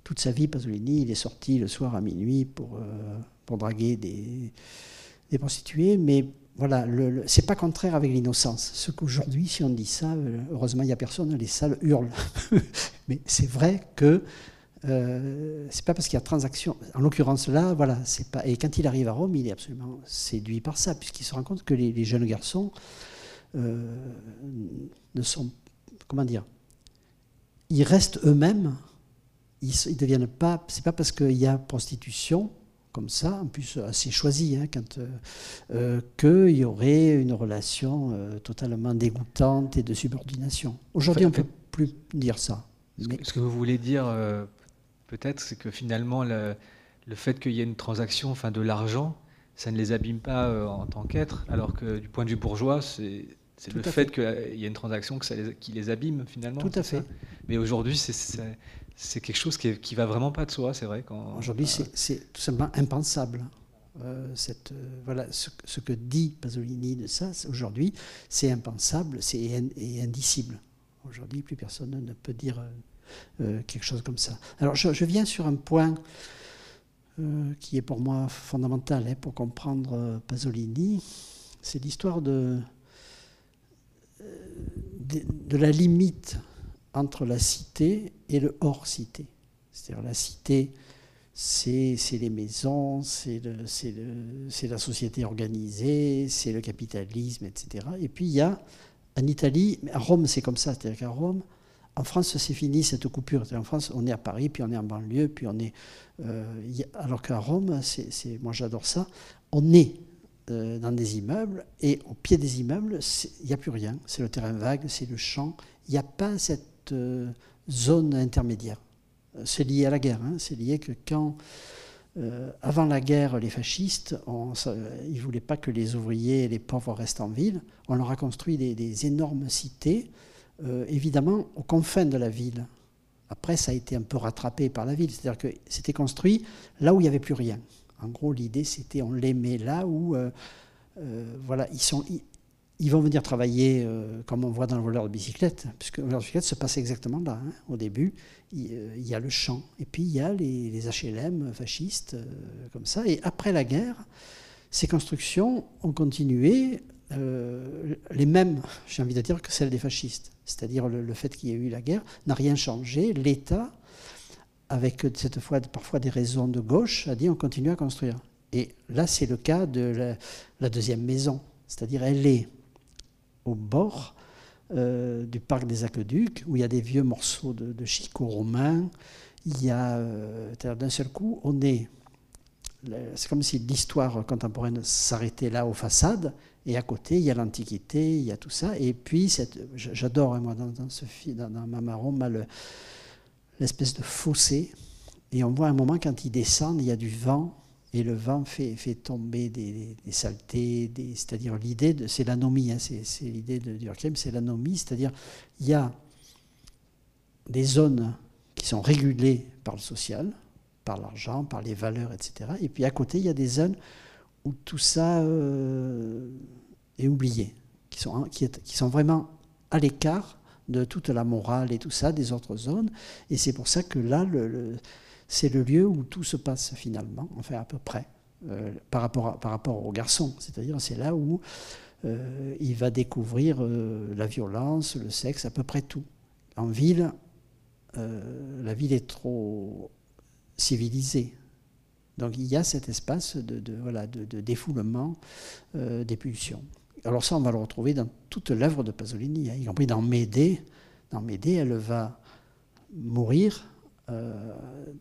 Toute sa vie, Pasolini, il est sorti le soir à minuit pour. Euh, pour draguer des, prostituées, mais voilà, ce c'est pas contraire avec l'innocence. Ce qu'aujourd'hui, si on dit ça, euh, heureusement il n'y a personne, les salles hurlent. *laughs* mais c'est vrai que euh, c'est pas parce qu'il y a transaction. En l'occurrence là, voilà, c'est pas. Et quand il arrive à Rome, il est absolument séduit par ça, puisqu'il se rend compte que les, jeunes garçons euh, ne sont, comment dire, ils restent eux-mêmes. Ils, ils deviennent pas. C'est pas parce qu'il y a prostitution comme ça, en plus assez choisi, hein, quand, euh, qu'il y aurait une relation totalement dégoûtante et de subordination. Aujourd'hui, on ne peut plus dire ça. Ce, que, vous voulez dire, peut-être, c'est que finalement, le, fait qu'il y ait une transaction, enfin de l'argent, ça ne les abîme pas en tant qu'être, alors que du point de vue bourgeois, c'est le fait, qu'il y ait une transaction que ça qui les abîme finalement. Tout à fait. Mais aujourd'hui, c'est quelque chose qui, qui va vraiment pas de soi, c'est vrai. Aujourd'hui, c'est tout simplement impensable. Euh, cette, euh, voilà, ce, que dit Pasolini de ça, aujourd'hui, c'est impensable c'est et indicible. Aujourd'hui, plus personne ne peut dire euh, quelque chose comme ça. Alors, je, viens sur un point qui est pour moi fondamental hein, pour comprendre Pasolini. C'est l'histoire de, de, de, la limite entre la cité et le hors-cité. C'est-à-dire la cité, c'est les maisons, c'est la société organisée, c'est le capitalisme, etc. Et puis il y a, en Italie, à Rome c'est comme ça, c'est-à-dire qu'à Rome, en France c'est fini cette coupure. En France on est à Paris, puis on est en banlieue, puis on est... Euh, alors qu'à Rome, c'est moi j'adore ça, on est euh, dans des immeubles, et au pied des immeubles, il n'y a plus rien. C'est le terrain vague, c'est le champ. Il n'y a pas cette euh, zone intermédiaire. C'est lié à la guerre. Hein. C'est lié que quand, avant la guerre, les fascistes, ils ne voulaient pas que les ouvriers et les pauvres restent en ville. On leur a construit des, énormes cités, évidemment aux confins de la ville. Après, ça a été un peu rattrapé par la ville. C'est-à-dire que c'était construit là où il n'y avait plus rien. En gros, l'idée, c'était on les met là où, voilà, ils sont, ils vont venir travailler, euh, comme on voit dans le voleur de bicyclette, puisque le voleur de bicyclette se passe exactement là. Hein. Au début, euh, il, y a le champ, et puis il y a les, HLM fascistes, euh, comme ça. Et après la guerre, ces constructions ont continué les mêmes, j'ai envie de dire, que celles des fascistes. C'est-à-dire le, fait qu'il y ait eu la guerre n'a rien changé. L'État, avec cette fois parfois des raisons de gauche, a dit on continue à construire. Et là, c'est le cas de la deuxième maison. C'est-à-dire, elle est au bord euh, du parc des aqueducs, où il y a des vieux morceaux de, de chicot romain. Il y a, euh, d'un seul coup, on est. C'est comme si l'histoire contemporaine s'arrêtait là aux façades, et à côté, il y a l'Antiquité, il y a tout ça. Et puis, j'adore, hein, moi, dans, ce film, dans, dans l'espèce de fossé. Et on voit un moment, quand ils descendent, il y a du vent et le vent fait, tomber des, saletés, c'est-à-dire l'idée, c'est l'anomie, hein, c'est l'idée de Durkheim, c'est l'anomie, c'est-à-dire il y a des zones qui sont régulées par le social, par l'argent, par les valeurs, etc. Et puis à côté, il y a des zones où tout ça euh, est oublié, qui sont, qui, qui sont vraiment à l'écart de toute la morale et tout ça des autres zones. Et c'est pour ça que là, c'est le lieu où tout se passe finalement, enfin à peu près, euh, par, rapport par rapport au garçon. C'est-à-dire c'est là où euh, il va découvrir euh, la violence, le sexe, à peu près tout. En ville, la ville est trop civilisée. Donc il y a cet espace de, voilà, de, défoulement des pulsions. Alors ça, on va le retrouver dans toute l'œuvre de Pasolini, hein, y compris dans Médée. Dans Médée, elle va mourir euh,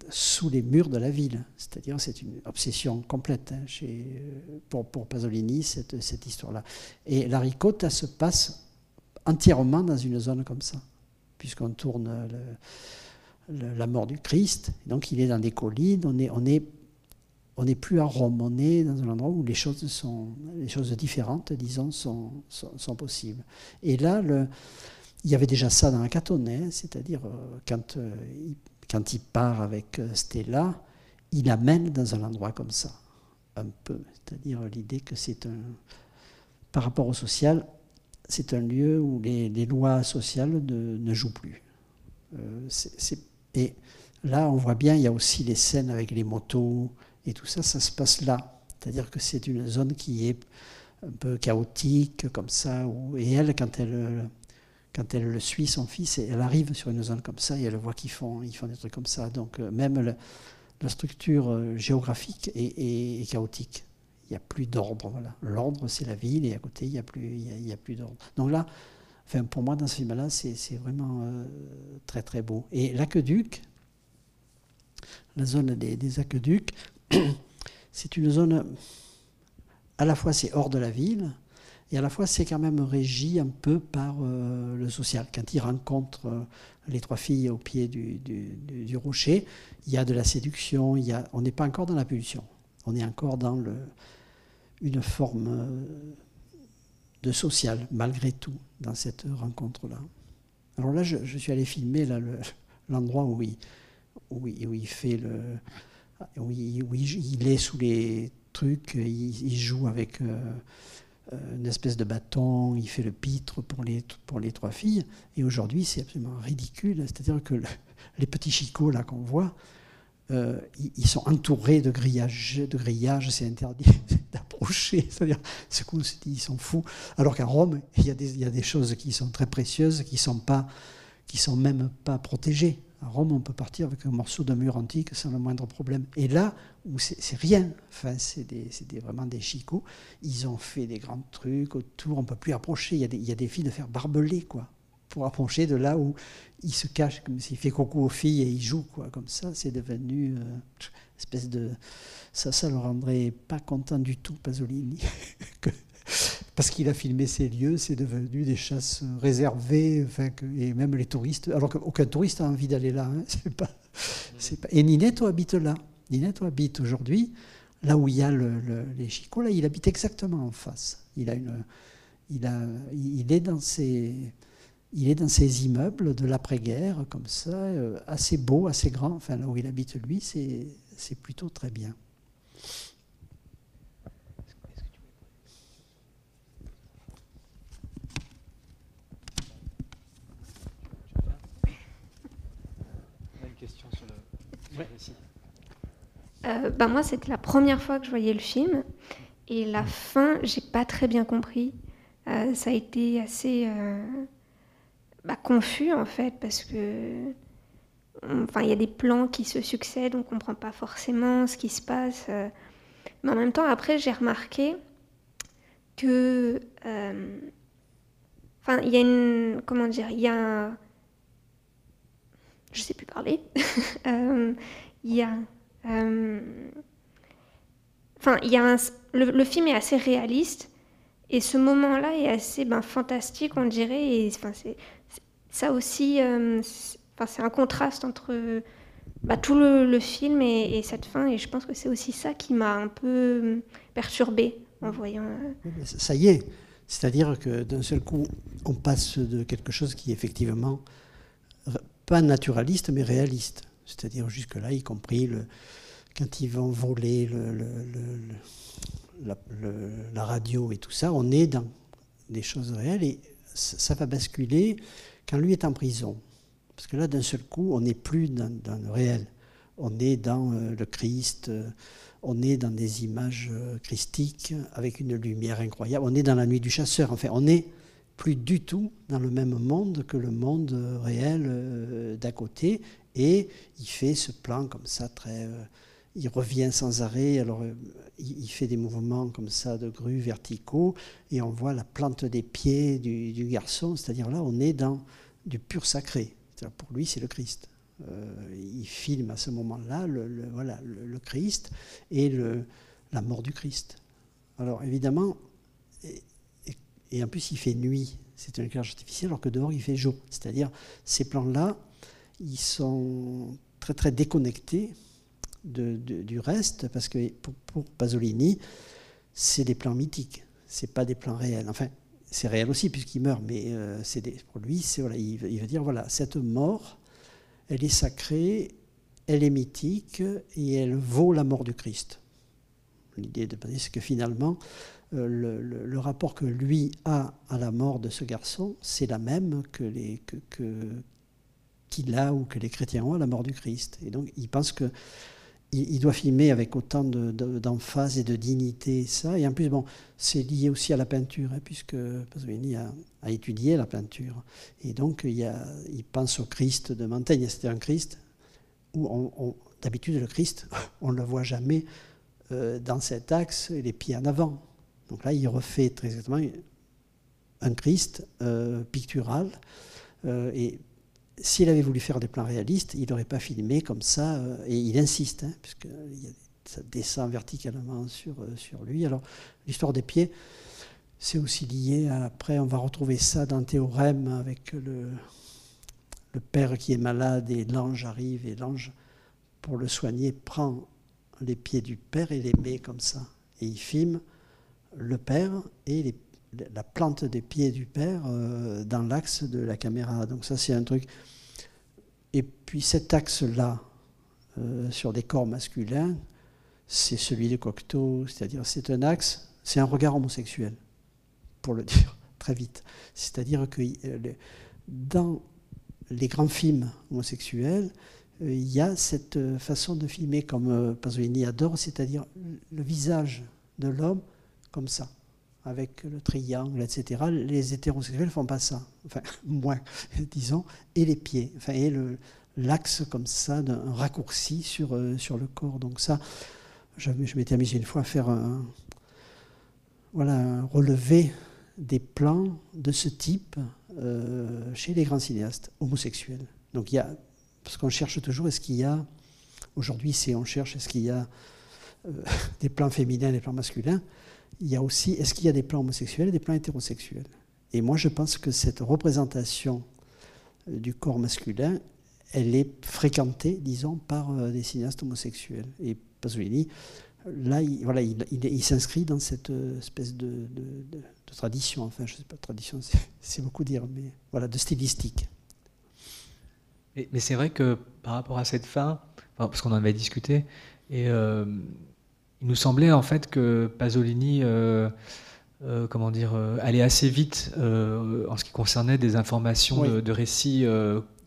sous les murs de la ville. C'est-à-dire, c'est une obsession complète hein, pour, Pasolini, cette, cette histoire-là. Et la ricotta se passe entièrement dans une zone comme ça, puisqu'on tourne la mort du Christ. Donc, il est dans des collines, on est, on est on n'est plus à Rome, on est dans un endroit où les choses, sont, les choses différentes, disons, sont, sont, possibles. Et là, il y avait déjà ça dans la Catonnet, c'est-à-dire euh, quand euh, quand il part avec euh, Stella, il amène dans un endroit comme ça, un peu. C'est-à-dire l'idée que c'est un. Par rapport au social, c'est un lieu où les, lois sociales ne, jouent plus. Et là, on voit bien, il y a aussi les scènes avec les motos et tout ça, ça se passe là. C'est-à-dire que c'est une zone qui est un peu chaotique, comme ça. et elle, quand elle quand elle le suit, son fils, elle arrive sur une zone comme ça et elle voit qu'ils font, des trucs comme ça. Donc euh, même la structure euh, géographique est, chaotique. Il n'y a plus d'ordre. L'ordre, c'est la ville et à côté, il n'y a plus, y a, plus d'ordre. Donc là, pour moi, dans ce film-là, c'est vraiment euh, très très beau. Et l'aqueduc, la zone des aqueducs, *clears throat* c'est une zone, à la fois c'est hors de la ville, et à la fois, c'est quand même régi un peu par euh, le social. Quand il rencontre euh, les trois filles au pied du, rocher, il y a de la séduction, il y a, on n'est pas encore dans la pulsion. On est encore dans le, une forme euh, de social, malgré tout, dans cette rencontre-là. Alors là, je, suis allé filmer l'endroit où, il, où, il, fait le. Où il, il, est sous les trucs, il, joue avec. Euh, une espèce de bâton, il fait le pitre pour les, pour les trois filles. Et aujourd'hui, c'est absolument ridicule. C'est-à-dire que les petits chicots là qu'on voit, euh, ils sont entourés de grillages, de grillages c'est interdit *laughs* d'approcher. C'est-à-dire, ce qu'on se dit, ils sont fous. Alors qu'à Rome, il y, a des, il y, a des, choses qui sont très précieuses, qui sont pas, qui sont même pas protégées. À Rome, on peut partir avec un morceau de mur antique sans le moindre problème. Et là, où c'est rien, enfin, c'est vraiment des chicots, ils ont fait des grands trucs autour, on ne peut plus approcher. Il y, a des, il des filles de faire barbelés, quoi, pour approcher de là où il se cache, comme s'il fait coucou aux filles et il joue, quoi, comme ça. C'est devenu euh, espèce de. Ça, ça le rendrait pas content du tout, Pasolini. *laughs* parce qu'il a filmé ces lieux, c'est devenu des chasses réservées, et même les touristes, alors qu'aucun touriste a envie d'aller là. Hein, *laughs* et Ninetto habite là. Ninetto habite aujourd'hui, là où il y a les chicots, là, il habite exactement en face. Il, est dans ces, immeubles de l'après-guerre, comme ça, euh, assez beau, assez grand. Là où il habite lui, c'est plutôt très bien. Euh, bah, moi, c'était la première fois que je voyais le film. Et la fin, j'ai pas très bien compris. Euh, ça a été assez euh, bah, confus, en fait, parce que. Enfin, il y a des plans qui se succèdent, on comprend pas forcément ce qui se passe. mais en même temps, après, j'ai remarqué que. Enfin, il y a une. Comment dire Il y a un. Je sais plus parler. *laughs* Euh, il y a. Euh, enfin, il y a un, le, film est assez réaliste et ce moment-là est assez ben, fantastique, on dirait. Et enfin, c'est ça aussi. Euh, c'est un contraste entre bah, tout le, film et, cette fin. Et je pense que c'est aussi ça qui m'a un peu perturbée en voyant. Ça y est, c'est-à-dire que d'un seul coup, on passe de quelque chose qui effectivement pas naturaliste, mais réaliste. C'est-à-dire jusque-là, y compris le, quand ils vont voler le, la, radio et tout ça, on est dans des choses réelles et ça va basculer quand lui est en prison. Parce que là, d'un seul coup, on n'est plus dans, le réel. On est dans euh, le Christ, euh, on est dans des images euh, christiques avec une lumière incroyable. On est dans la nuit du chasseur. Enfin, on n'est plus du tout dans le même monde que le monde réel euh, d'à côté. Et il fait ce plan comme ça, très. Euh, il revient sans arrêt. Alors, il fait des mouvements comme ça de grue verticaux. Et on voit la plante des pieds du, garçon. C'est-à-dire là, on est dans du pur sacré. Pour lui, c'est le Christ. Euh, il filme à ce moment-là le, voilà, le, Christ et le, la mort du Christ. Alors évidemment, et, en plus il fait nuit, c'est un éclairage artificiel, alors que dehors il fait jour. C'est-à-dire ces plans-là, ils sont très très déconnectés du reste, parce que pour, Pasolini, c'est des plans mythiques, c'est pas des plans réels. Enfin, c'est réel aussi puisqu'il meurt, mais euh, c'est pour lui, il, il veut dire voilà, cette mort elle est sacrée, elle est mythique et elle vaut la mort du Christ. L'idée de c'est que finalement, euh, le, rapport que lui a à la mort de ce garçon, c'est la même que les qu'il a ou que les chrétiens ont à la mort du Christ. Et donc, il pense que il, doit filmer avec autant d'emphase et de dignité ça. Et en plus, bon, c'est lié aussi à la peinture, hein, puisque Pasolini a, a, étudié la peinture. Et donc, il, pense au Christ de Montaigne. C'était un Christ où, d'habitude, le Christ, *laughs* on ne le voit jamais euh, dans cet axe, les pieds en avant. Donc là, il refait très exactement un Christ euh, pictural. Euh, et s'il avait voulu faire des plans réalistes, il n'aurait pas filmé comme ça, euh, et il insiste, hein, puisque ça descend verticalement sur, lui. Alors, l'histoire des pieds, c'est aussi lié à, après, on va retrouver ça dans Théorème avec le père qui est malade et l'ange arrive, et l'ange, pour le soigner, prend les pieds du père et les met comme ça. Et il filme le père et la plante des pieds du père euh, dans l'axe de la caméra. Donc ça, c'est un truc. Et puis cet axe-là, euh, sur des corps masculins, c'est celui de Cocteau, c'est-à-dire c'est un axe, c'est un regard homosexuel, pour le *laughs* dire très vite. C'est-à-dire que euh, dans les grands films homosexuels, il y a cette façon de filmer comme Pasolini adore, c'est-à-dire le visage de l'homme comme ça avec le triangle, etc. Les hétérosexuels ne font pas ça, enfin *laughs* moins, disons, et les pieds, enfin, et l'axe comme ça d'un raccourci sur, euh, sur le corps. Donc ça, je, m'étais amusé une fois à faire un, voilà, un relevé des plans de ce type euh, chez les grands cinéastes homosexuels. Donc il y a, parce qu'on cherche toujours, est-ce qu'il y a, aujourd'hui c'est on cherche, est-ce qu'il y a euh, *laughs* des plans féminins, des plans masculins il y a aussi, est-ce qu'il y a des plans homosexuels et des plans hétérosexuels? Et moi, je pense que cette représentation euh, du corps masculin, elle est fréquentée, disons, par euh, des cinéastes homosexuels. Et Pasolini, là, il, voilà, il, s'inscrit dans cette euh, espèce de, tradition, enfin, je ne sais pas, tradition, *laughs* c'est beaucoup dire, mais voilà, de stylistique. Mais, c'est vrai que par rapport à cette fin, parce qu'on en avait discuté, et il nous semblait en fait que Pasolini euh, euh, comment dire, euh, allait assez vite en ce qui concernait des informations de, récits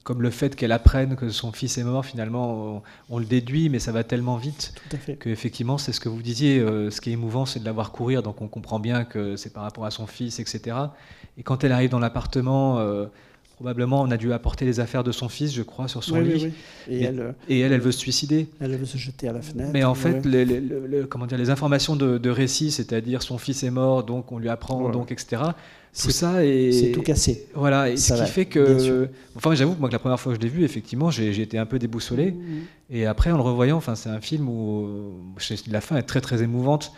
comme le fait qu'elle apprenne que son fils est mort, finalement, on, le déduit, mais ça va tellement vite que effectivement, c'est ce que vous disiez. ce qui est émouvant, c'est de la voir courir, donc on comprend bien que c'est par rapport à son fils, etc. Et quand elle arrive dans l'appartement, probablement on a dû apporter les affaires de son fils, je crois, sur son Oui, lit. oui, oui. Et, Et- elle, Et elle, elle veut se suicider. elle veut se jeter à la fenêtre. Mais en fait, les, les- le- le- comment dire, les informations de, de récit, c'est-à-dire son fils est mort, donc on lui apprend, Ouais. donc etc. Tout ça est. c'est tout cassé. Voilà, et Ça ce va, qui fait que. Enfin, j'avoue que moi, que la première fois que je l'ai vu, effectivement, j'ai été un peu déboussolé. Et après, en le revoyant, enfin, c'est un film où la fin est très très émouvante.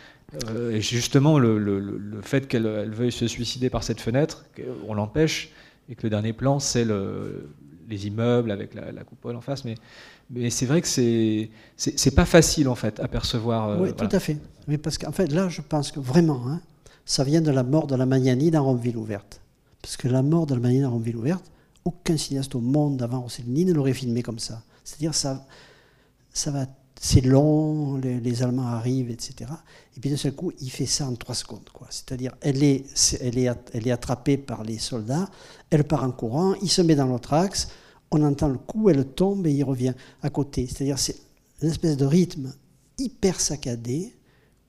Euh, et justement, le, le- le- le fait qu'elle elle veuille se suicider par cette fenêtre, on l'empêche, et que le dernier plan, c'est le- les immeubles avec la, la coupole en face. Mais, mais c'est vrai que c'est c'est c'est pas facile en fait à percevoir. euh, oui, voilà. tout à fait. Mais parce qu'en fait, là, je pense que vraiment, hein, ça vient de la mort de la Magnani dans Rome-Ville ouverte. Parce que la mort de la Magnani dans Rome-Ville ouverte, aucun cinéaste au monde avant Rossellini ne l'aurait filmé comme ça. C'est-à-dire, ça, ça va, c'est long, les, Allemands arrivent, etc. Et puis d'un seul coup, il fait ça en trois secondes. C'est-à-dire, elle est, elle, est, elle est attrapée par les soldats, elle part en courant, il se met dans l'autre axe, on entend le coup, elle tombe et il revient à côté. C'est-à-dire, c'est une espèce de rythme hyper saccadé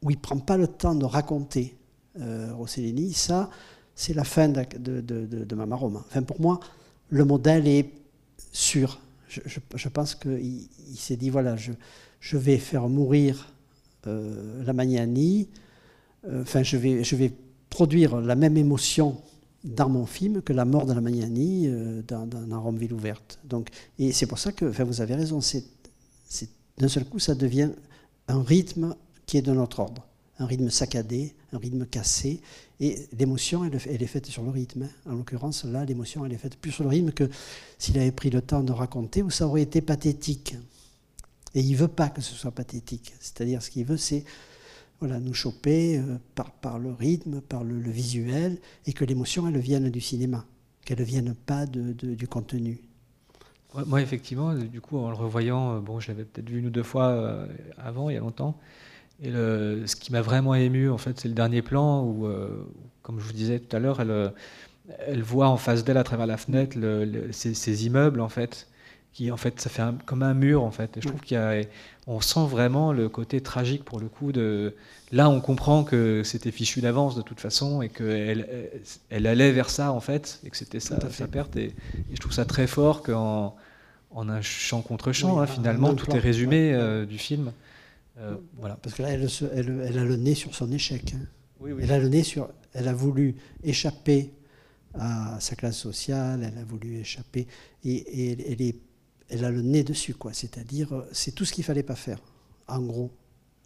où il prend pas le temps de raconter euh, Rossellini. Ça, c'est la fin de, de, de, de- de Mama Roma. Enfin, pour moi, le modèle est sûr. Je, je- je pense qu'il il s'est dit voilà, je, je vais faire mourir euh, la Magnani. Euh, Enfin, je vais, je vais produire la même émotion dans mon film que la mort de la Magnani euh, dans, dans, dans Rome Ville ouverte. Donc, et c'est pour ça que, enfin, vous avez raison, c'est, d'un seul coup, ça devient un rythme qui est de notre ordre, un rythme saccadé, un rythme cassé, et l'émotion, elle, elle est faite sur le rythme. hein. En l'occurrence, là, l'émotion, elle est faite plus sur le rythme que s'il avait pris le temps de raconter, où ça aurait été pathétique. Et il veut pas que ce soit pathétique. C'est-à-dire, ce qu'il veut, c'est voilà, nous choper euh, par, le rythme, par le, visuel, et que l'émotion, elle vienne du cinéma, qu'elle ne vienne pas de- du contenu. Moi, effectivement, du coup, en le revoyant, euh, bon, je l'avais peut-être vu une ou deux fois euh, avant, il y a longtemps. Et ce qui m'a vraiment ému, en fait, c'est le dernier plan où, comme je vous disais tout à l'heure, elle, elle voit en face d'elle, à travers la fenêtre, ces, ces immeubles, en fait, qui, en fait, ça fait un- comme un mur, en fait. Et je trouve qu'il y a, on sent vraiment le côté tragique pour le coup de. Là, on comprend que c'était fichu d'avance de toute façon et qu'elle elle allait vers ça, en fait, et que c'était ça, sa perte. Et, et je trouve ça très fort qu'en en un chant contre chant, Oui, hein, finalement, tout plan, est résumé ouais, euh, du film. Euh, voilà. Parce que là, elle, se- elle- elle a le nez sur son échec. hein. Oui, oui. Elle a le nez sur. Elle a voulu échapper à sa classe sociale, elle a voulu échapper. Et, elle est, elle a le nez dessus, quoi. C'est-à-dire, euh, c'est tout ce qu'il fallait pas faire. En gros,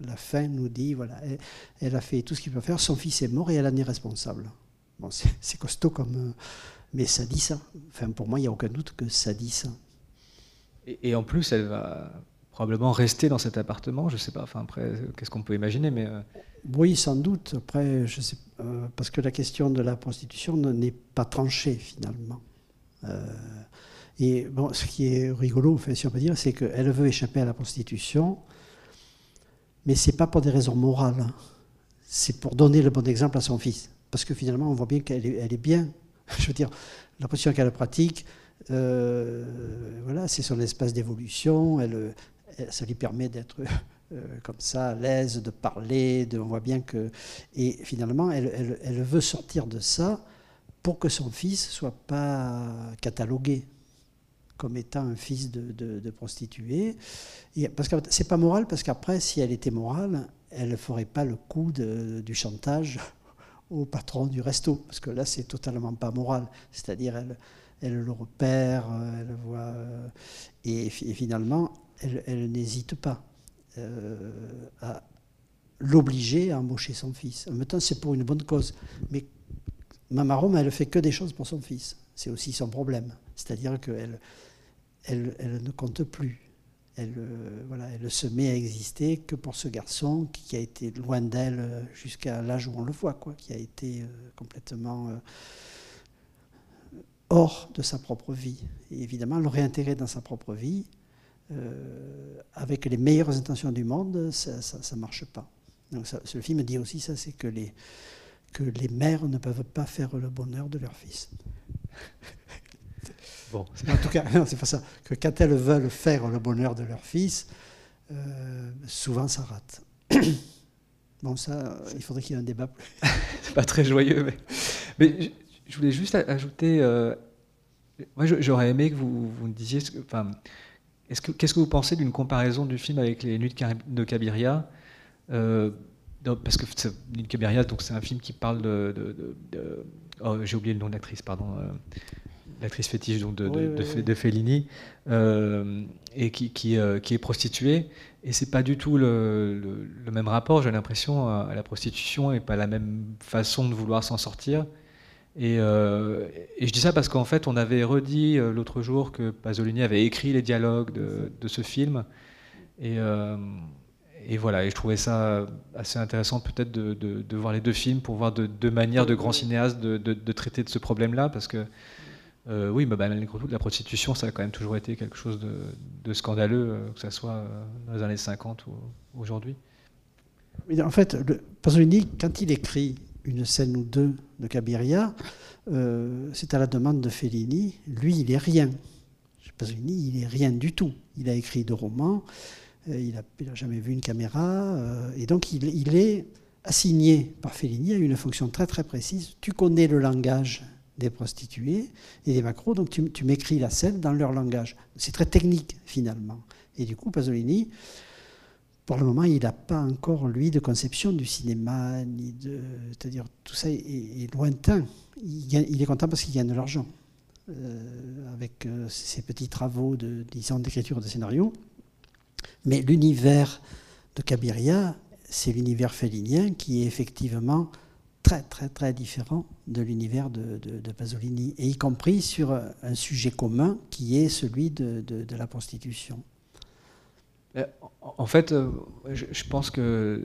la fin nous dit voilà, elle, elle a fait tout ce qu'il peut faire. Son fils est mort et elle en est responsable. Bon, c'est *laughs* costaud comme. euh, mais ça dit ça. Enfin, pour moi, il n'y a aucun doute que ça dit ça. Et, et en plus, elle va probablement rester dans cet appartement. Je sais pas. Enfin, après, qu'est-ce qu'on peut imaginer Mais euh, Oui, sans doute. Après, je sais, euh, parce que la question de la prostitution ne- n'est pas tranchée finalement. Euh, et bon, ce qui est rigolo, enfin, si on peut dire, c'est qu'elle veut échapper à la prostitution, mais c'est pas pour des raisons morales. hein. C'est pour donner le bon exemple à son fils. Parce que finalement, on voit bien qu'elle est, bien. *laughs* Je veux dire, la prostitution qu'elle pratique, euh, voilà, c'est son espace d'évolution. Elle, elle- ça lui permet d'être *laughs* euh, comme ça, à l'aise, de parler, de, on voit bien que... Et finalement, elle, elle- elle veut sortir de ça pour que son fils soit pas catalogué comme étant un fils de, prostituée. Et parce que c'est pas moral, parce qu'après, si elle était morale, elle ne ferait pas le coup du chantage *laughs* au patron du resto, parce que là, c'est totalement pas moral. C'est-à-dire, elle, le repère, euh, elle voit... euh, Et, fi- et finalement, elle, elle n'hésite pas euh, à l'obliger à embaucher son fils. En même temps, c'est pour une bonne cause. Mais Mama Rome, elle fait que des choses pour son fils. C'est aussi son problème. C'est-à-dire qu'elle elle, ne compte plus. Elle, euh, voilà, elle se met à exister que pour ce garçon qui, a été loin d'elle jusqu'à l'âge où on le voit, quoi, qui a été euh, complètement euh, hors de sa propre vie. Et évidemment, le réintégrer dans sa propre vie, avec les meilleures intentions du monde, ça ne marche pas. Donc ce film dit aussi ça, c'est que les, que les mères ne peuvent pas faire le bonheur de leur fils. *laughs* bon, En tout cas, *laughs* c'est pas ça. Que quand elles veulent faire le bonheur de leur fils, euh, souvent ça rate. *coughs* bon, ça, il faudrait qu'il y ait un débat plus. *laughs* c'est pas très joyeux. Mais, mais je- je voulais juste ajouter. euh, Moi, j'aurais aimé que vous, vous me disiez. Enfin, est-ce que, qu'est-ce que vous pensez d'une comparaison du film avec Les Nuits de Cabiria euh, Parce que Nuits de Cabiria, donc c'est un film qui parle de. oh, j'ai oublié le nom de l'actrice, pardon. Euh, l'actrice fétiche donc de, de, Fellini, euh, et qui, qui, qui, est prostituée. Et c'est pas du tout le, le même rapport, j'ai l'impression, à la prostitution et pas la même façon de vouloir s'en sortir. Euh, et, je dis ça parce qu'en fait, on avait redit euh, l'autre jour que Pasolini avait écrit les dialogues de, ce film. Euh, et, voilà, et je trouvais ça assez intéressant peut-être de, voir les deux films pour voir deux manières de grands cinéastes de, traiter de ce problème-là. Parce que, oui, bah, la prostitution, ça a quand même toujours été quelque chose de, scandaleux, que ce soit dans les années 50 ou aujourd'hui. En fait, Pasolini, quand il écrit une scène ou deux de Cabiria, euh, c'est à la demande de Fellini. Lui, il est rien. Pasolini, il est rien du tout. Il a écrit deux romans, euh, il n'a jamais vu une caméra, euh, et donc il, est assigné par Fellini à une fonction très très précise. Tu connais le langage des prostituées et des macros, donc tu, m'écris la scène dans leur langage. C'est très technique finalement. Et du coup, Pasolini, pour le moment, il n'a pas encore, lui, de conception du cinéma, ni de. C'est-à-dire, tout ça est, lointain. Il, est content parce qu'il gagne de l'argent. Euh, avec euh, ses petits travaux de, disons, d'écriture de scénario. Mais l'univers de Cabiria, c'est l'univers félinien qui est effectivement très, très, très différent de l'univers de, Pasolini, et y compris sur un sujet commun qui est celui de la prostitution. Euh, en fait, euh, je pense que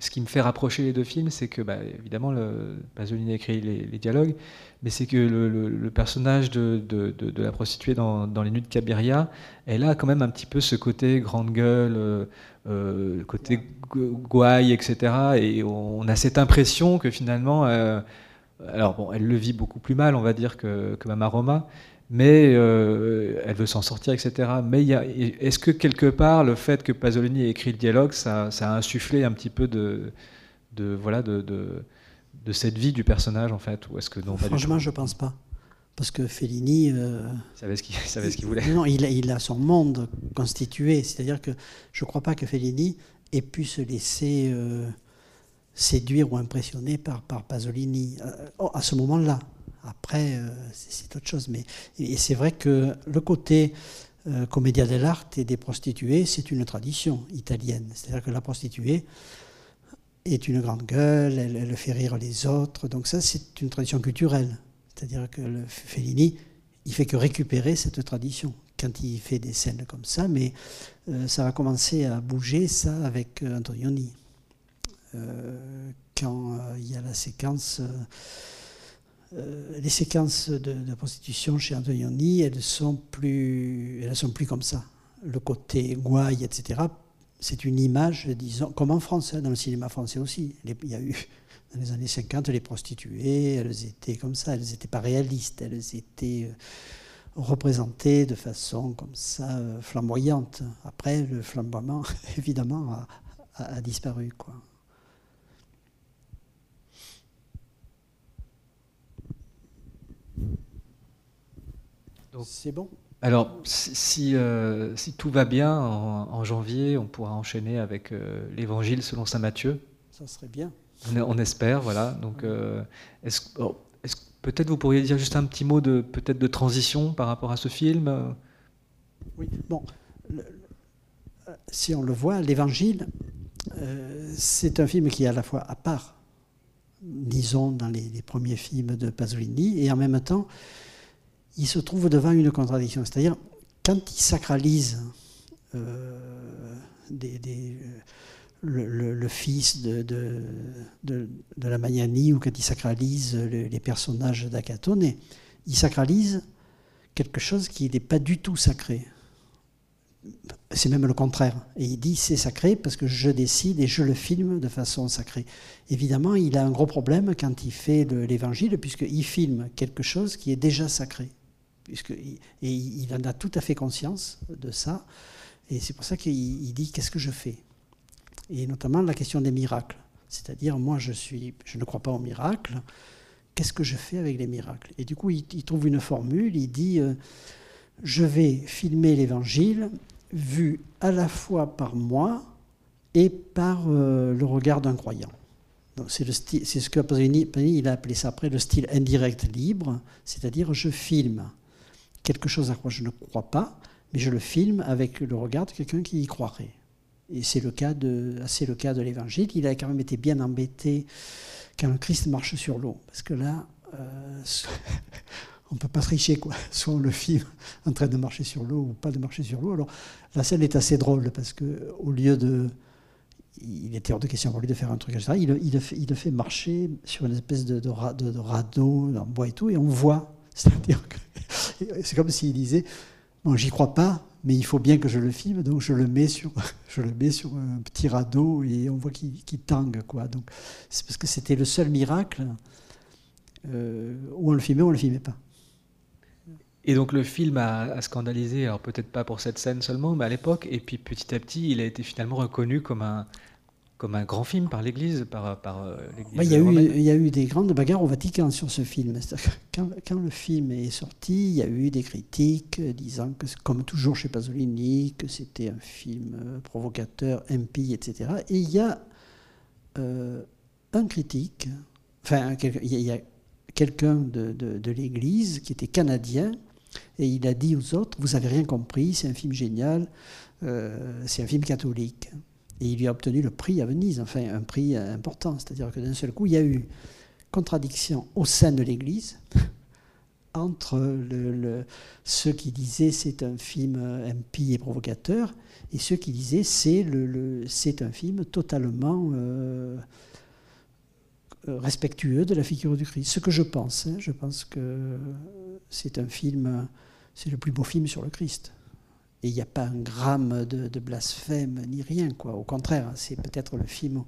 ce qui me fait rapprocher les deux films, c'est que, bah, évidemment, le, Pasolini a écrit les, dialogues, mais c'est que le, personnage de, la prostituée dans, Les Nuits de Cabiria, elle a quand même un petit peu ce côté grande gueule, euh, euh côté gouaille, etc. Et on a cette impression que finalement, alors bon, elle le vit beaucoup plus mal, on va dire, que, que Roma, mais euh, elle veut s'en sortir, etc. Mais est-ce que quelque part, le fait que Pasolini ait écrit le dialogue, ça, a insufflé un petit peu de, de voilà, de, de, cette vie du personnage, en fait Ou est-ce que non Franchement, je pense pas. Parce que Fellini. Euh, il savait ce qu'il voulait. Non, il a, il a, son monde constitué. C'est-à-dire que je ne crois pas que Fellini ait pu se laisser euh, séduire ou impressionner par, par Pasolini à ce moment-là. Après, euh, c'est autre chose. Mais, et c'est vrai que le côté euh, commedia dell'arte et des prostituées, c'est une tradition italienne. C'est-à-dire que la prostituée est une grande gueule, elle, fait rire les autres. Donc ça, c'est une tradition culturelle. C'est-à-dire que Fellini, il fait que récupérer cette tradition quand il fait des scènes comme ça, mais euh, ça va commencer à bouger ça avec Antonioni. quand il y a la séquence euh, les séquences de, prostitution chez Antonioni, elles sont plus, elles sont plus comme ça. Le côté gouaille, etc. C'est une image, disons, comme en France, hein, dans le cinéma français aussi. il y a eu dans les années 50 les prostituées, elles étaient comme ça, elles n'étaient pas réalistes, elles étaient euh, représentées de façon comme ça euh, flamboyante. Après, le flamboiement, *laughs* évidemment, a, a disparu, quoi. C'est bon? alors, si, euh, si, tout va bien, en, janvier, on pourra enchaîner avec euh, l'Évangile selon saint Matthieu. Ça serait bien. On, espère, voilà. Donc, euh, est-ce, peut-être vous pourriez dire juste un petit mot de peut-être de transition par rapport à ce film. Oui. Bon, si on le voit, l'Évangile, c'est un film qui est à la fois à part, disons, dans les, premiers films de Pasolini, et en même temps il se trouve devant une contradiction. C'est-à-dire, quand il sacralise euh, le, fils de, de, la Magnani ou quand il sacralise les personnages d'Acatone, il sacralise quelque chose qui n'est pas du tout sacré. C'est même le contraire. Et il dit c'est sacré parce que je décide et je le filme de façon sacrée. Évidemment, il a un gros problème quand il fait l'évangile, puisqu'il filme quelque chose qui est déjà sacré puisque, et il en a tout à fait conscience de ça. Et c'est pour ça qu'il dit qu'est-ce que je fais? Et notamment la question des miracles. C'est-à-dire, moi, je, suis, je ne crois pas aux miracles. Qu'est-ce que je fais avec les miracles? Et du coup, il, trouve une formule, il dit, euh, je vais filmer l'évangile vu à la fois par moi et par euh, le regard d'un croyant. C'est ce que Pasolini il a appelé ça après le style indirect libre, c'est-à-dire je filme quelque chose à quoi je ne crois pas, mais je le filme avec le regard de quelqu'un qui y croirait. Et c'est le cas de, de l'Évangile. Il a quand même été bien embêté quand le Christ marche sur l'eau, parce que là, euh, on ne peut pas tricher quoi. *laughs* Soit on le filme en train de marcher sur l'eau ou pas de marcher sur l'eau. Alors la scène est assez drôle parce que au lieu de il était hors de question pour lui de faire un truc, etc. Il, le, fait, marcher sur une espèce de, de, de, radeau en bois et tout, et on voit. *laughs* C'est-à-dire que c'est comme s'il disait Bon, j'y crois pas, mais il faut bien que je le filme, donc je le mets sur, *laughs* je le mets sur un petit radeau et on voit qu'il tangue. Quoi. Donc, c'est parce que c'était le seul miracle euh, où on le filmait ou on le filmait pas. Et donc le film a, scandalisé, alors peut-être pas pour cette scène seulement, mais à l'époque, et puis petit à petit, il a été finalement reconnu comme un, comme un grand film par l'Église, par, par euh, l'Église. il, y a eu, il y a eu des grandes bagarres au Vatican sur ce film. Quand, quand, le film est sorti, il y a eu des critiques disant que, comme toujours chez Pasolini, que c'était un film euh, provocateur, impie, etc. Et il y a euh, un critique, enfin, il y a quelqu'un de, de, de l'Église qui était canadien, et il a dit aux autres, vous n'avez rien compris, c'est un film génial, c'est un film catholique. Et il lui a obtenu le prix à Venise, enfin un prix important. C'est-à-dire que d'un seul coup, il y a eu contradiction au sein de l'Église *laughs* entre ceux qui disaient c'est un film impie et provocateur et ceux qui disaient c'est le, un film totalement euh, respectueux de la figure du Christ. Ce que je pense, hein, je pense que c'est un film, c'est le plus beau film sur le Christ. Et il n'y a pas un gramme de, blasphème ni rien. Quoi. Au contraire, c'est peut-être le film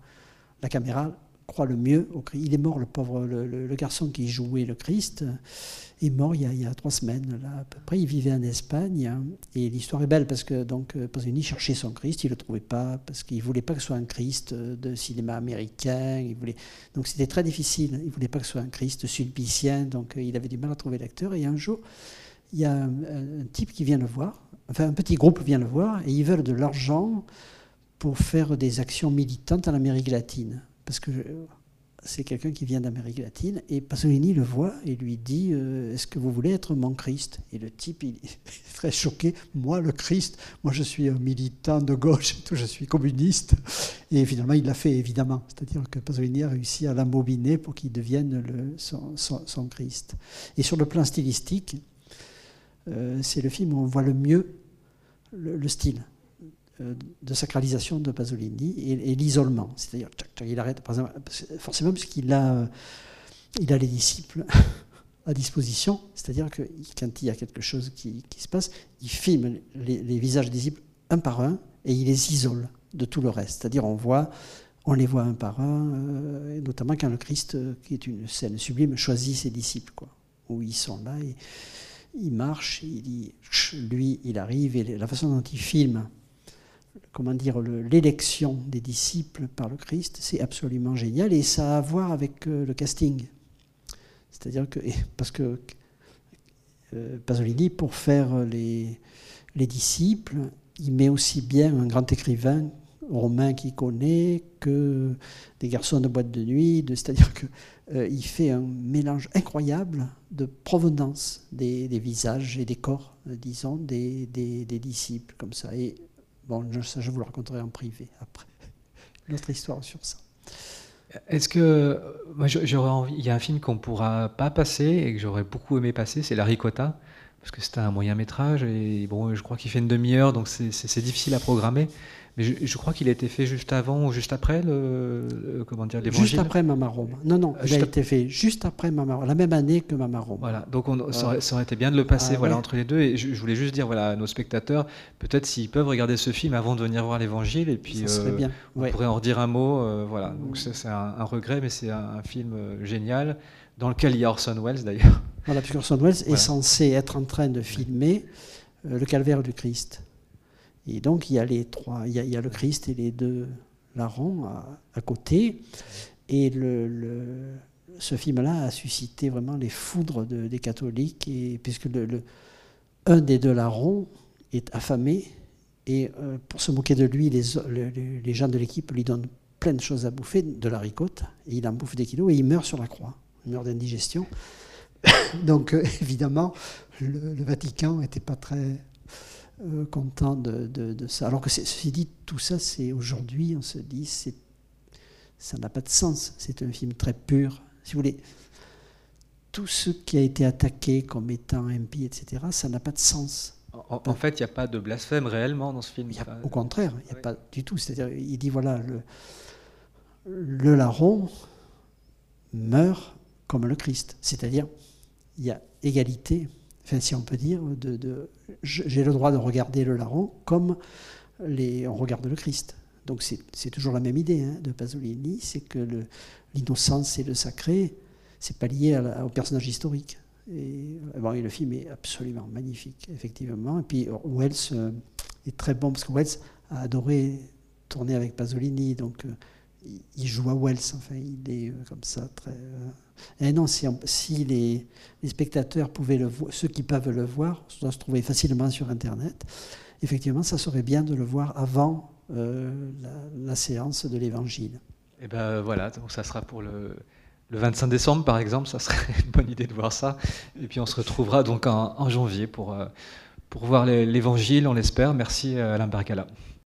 la caméra croit le mieux au Christ. Il est mort, le pauvre, le, garçon qui jouait le Christ, est mort il y a, trois semaines, là, à peu près. Il vivait en Espagne. Et l'histoire est belle parce que donc, euh, Pasolini cherchait son Christ, il ne le trouvait pas, parce qu'il ne voulait pas que ce soit un Christ de cinéma américain. Donc c'était très difficile. Il ne voulait pas que ce soit un Christ sulpicien, donc euh, il avait du mal à trouver l'acteur. Et un jour, il y a un, un type qui vient le voir enfin un petit groupe vient le voir et ils veulent de l'argent pour faire des actions militantes en Amérique latine. Parce que c'est quelqu'un qui vient d'Amérique latine et Pasolini le voit et lui dit euh, Est-ce que vous voulez être mon Christ? Et le type, *laughs* il est très choqué Moi, le Christ, moi je suis un militant de gauche, et *laughs* tout, je suis communiste. Et finalement, il l'a fait évidemment. C'est-à-dire que Pasolini a réussi à l'ambobiner pour qu'il devienne le, son, Christ. Et sur le plan stylistique, euh, c'est le film où on voit le mieux le, style de sacralisation de Pasolini et, l'isolement. C'est-à-dire, il arrête, par exemple, forcément, puisqu'il a, il a les disciples *laughs* à disposition, c'est-à-dire que quand il y a quelque chose qui, se passe, il filme les, visages des disciples un par un et il les isole de tout le reste. C'est-à-dire, on voit. On les voit un par un, euh, notamment quand le Christ, euh, qui est une scène sublime, choisit ses disciples, où ils sont là. Et, il marche, lui, il arrive, et la façon dont il filme, comment dire, l'élection des disciples par le Christ, c'est absolument génial, et ça a à voir avec euh, le casting. C'est-à-dire que, parce que euh, Pasolini, pour faire les, les disciples, il met aussi bien un grand écrivain romain qu'il connaît que des garçons de boîte de nuit, c'est-à-dire qu'il euh, fait un mélange incroyable de provenance des, visages et des corps, disons, des, disciples, comme ça. Et bon, ça, je vous le raconterai en privé après. *laughs* Une autre histoire sur ça. Est-ce que moi j'aurais envie, il y a un film qu'on pourra pas passer et que j'aurais beaucoup aimé passer, c'est La Ricotta, parce que c'est un moyen métrage et bon, je crois qu'il fait une demi-heure, donc c'est difficile à programmer. Mais je, crois qu'il a été fait juste avant ou juste après le, comment dire l'évangile? Juste après Mama Rome. Non, non, il a été fait juste après Mama Rome, la même année que Mama Rome. Voilà, donc on, ça, aurait, été bien de le passer ah, voilà, entre les deux. Et je, voulais juste dire voilà, à nos spectateurs, peut-être s'ils peuvent regarder ce film avant de venir voir l'évangile, et puis euh, bien. on pourrait en redire un mot. Euh, voilà, donc c'est un, regret, mais c'est un, film euh, génial dans lequel il y a Orson Welles d'ailleurs. Voilà, puisque Orson Welles est censé être en train de filmer le calvaire du Christ. Et donc il y a les trois, il y a, le Christ et les deux larrons à, côté. Et ce film-là a suscité vraiment les foudres des catholiques, puisque le, un des deux larrons est affamé, et euh, pour se moquer de lui, les, les gens de l'équipe lui donnent plein de choses à bouffer, de la ricotte, et il en bouffe des kilos, et il meurt sur la croix, il meurt d'indigestion. *coughs* Donc euh, évidemment, le, Vatican n'était pas très euh, content de, ça. Alors que ceci dit, tout ça, c'est aujourd'hui, on se dit, ça n'a pas de sens. C'est un film très pur. Si vous voulez, tout ce qui a été attaqué comme étant impie, etc., ça n'a pas de sens. En, fait, il n'y a pas de blasphème réellement dans ce film. au contraire, il n'y a pas du tout. C'est-à-dire, il dit voilà, le, le larron meurt comme le Christ. C'est-à-dire, il y a égalité, si on peut dire, j'ai le droit de regarder le larron comme on regarde le Christ. Donc c'est toujours la même idée hein, de Pasolini, c'est que l'innocence et le sacré, c'est pas lié au personnage historique. Et, bon, le film est absolument magnifique, effectivement. Et puis Wells euh, est très bon, parce que Wells a adoré tourner avec Pasolini, donc euh, il joue à Wells, enfin, il est euh, comme ça très. Et eh non, si, les, spectateurs pouvaient le voir, ceux qui peuvent le voir, doit se trouver facilement sur Internet. Effectivement, ça serait bien de le voir avant euh, la, séance de l'Évangile. Et eh ben voilà, donc ça sera pour le, le, 25 décembre, par exemple, ça serait *laughs* une bonne idée de voir ça. Et puis on se retrouvera donc en, janvier pour, euh, pour voir l'Évangile, on l'espère. Merci Alain Bergala.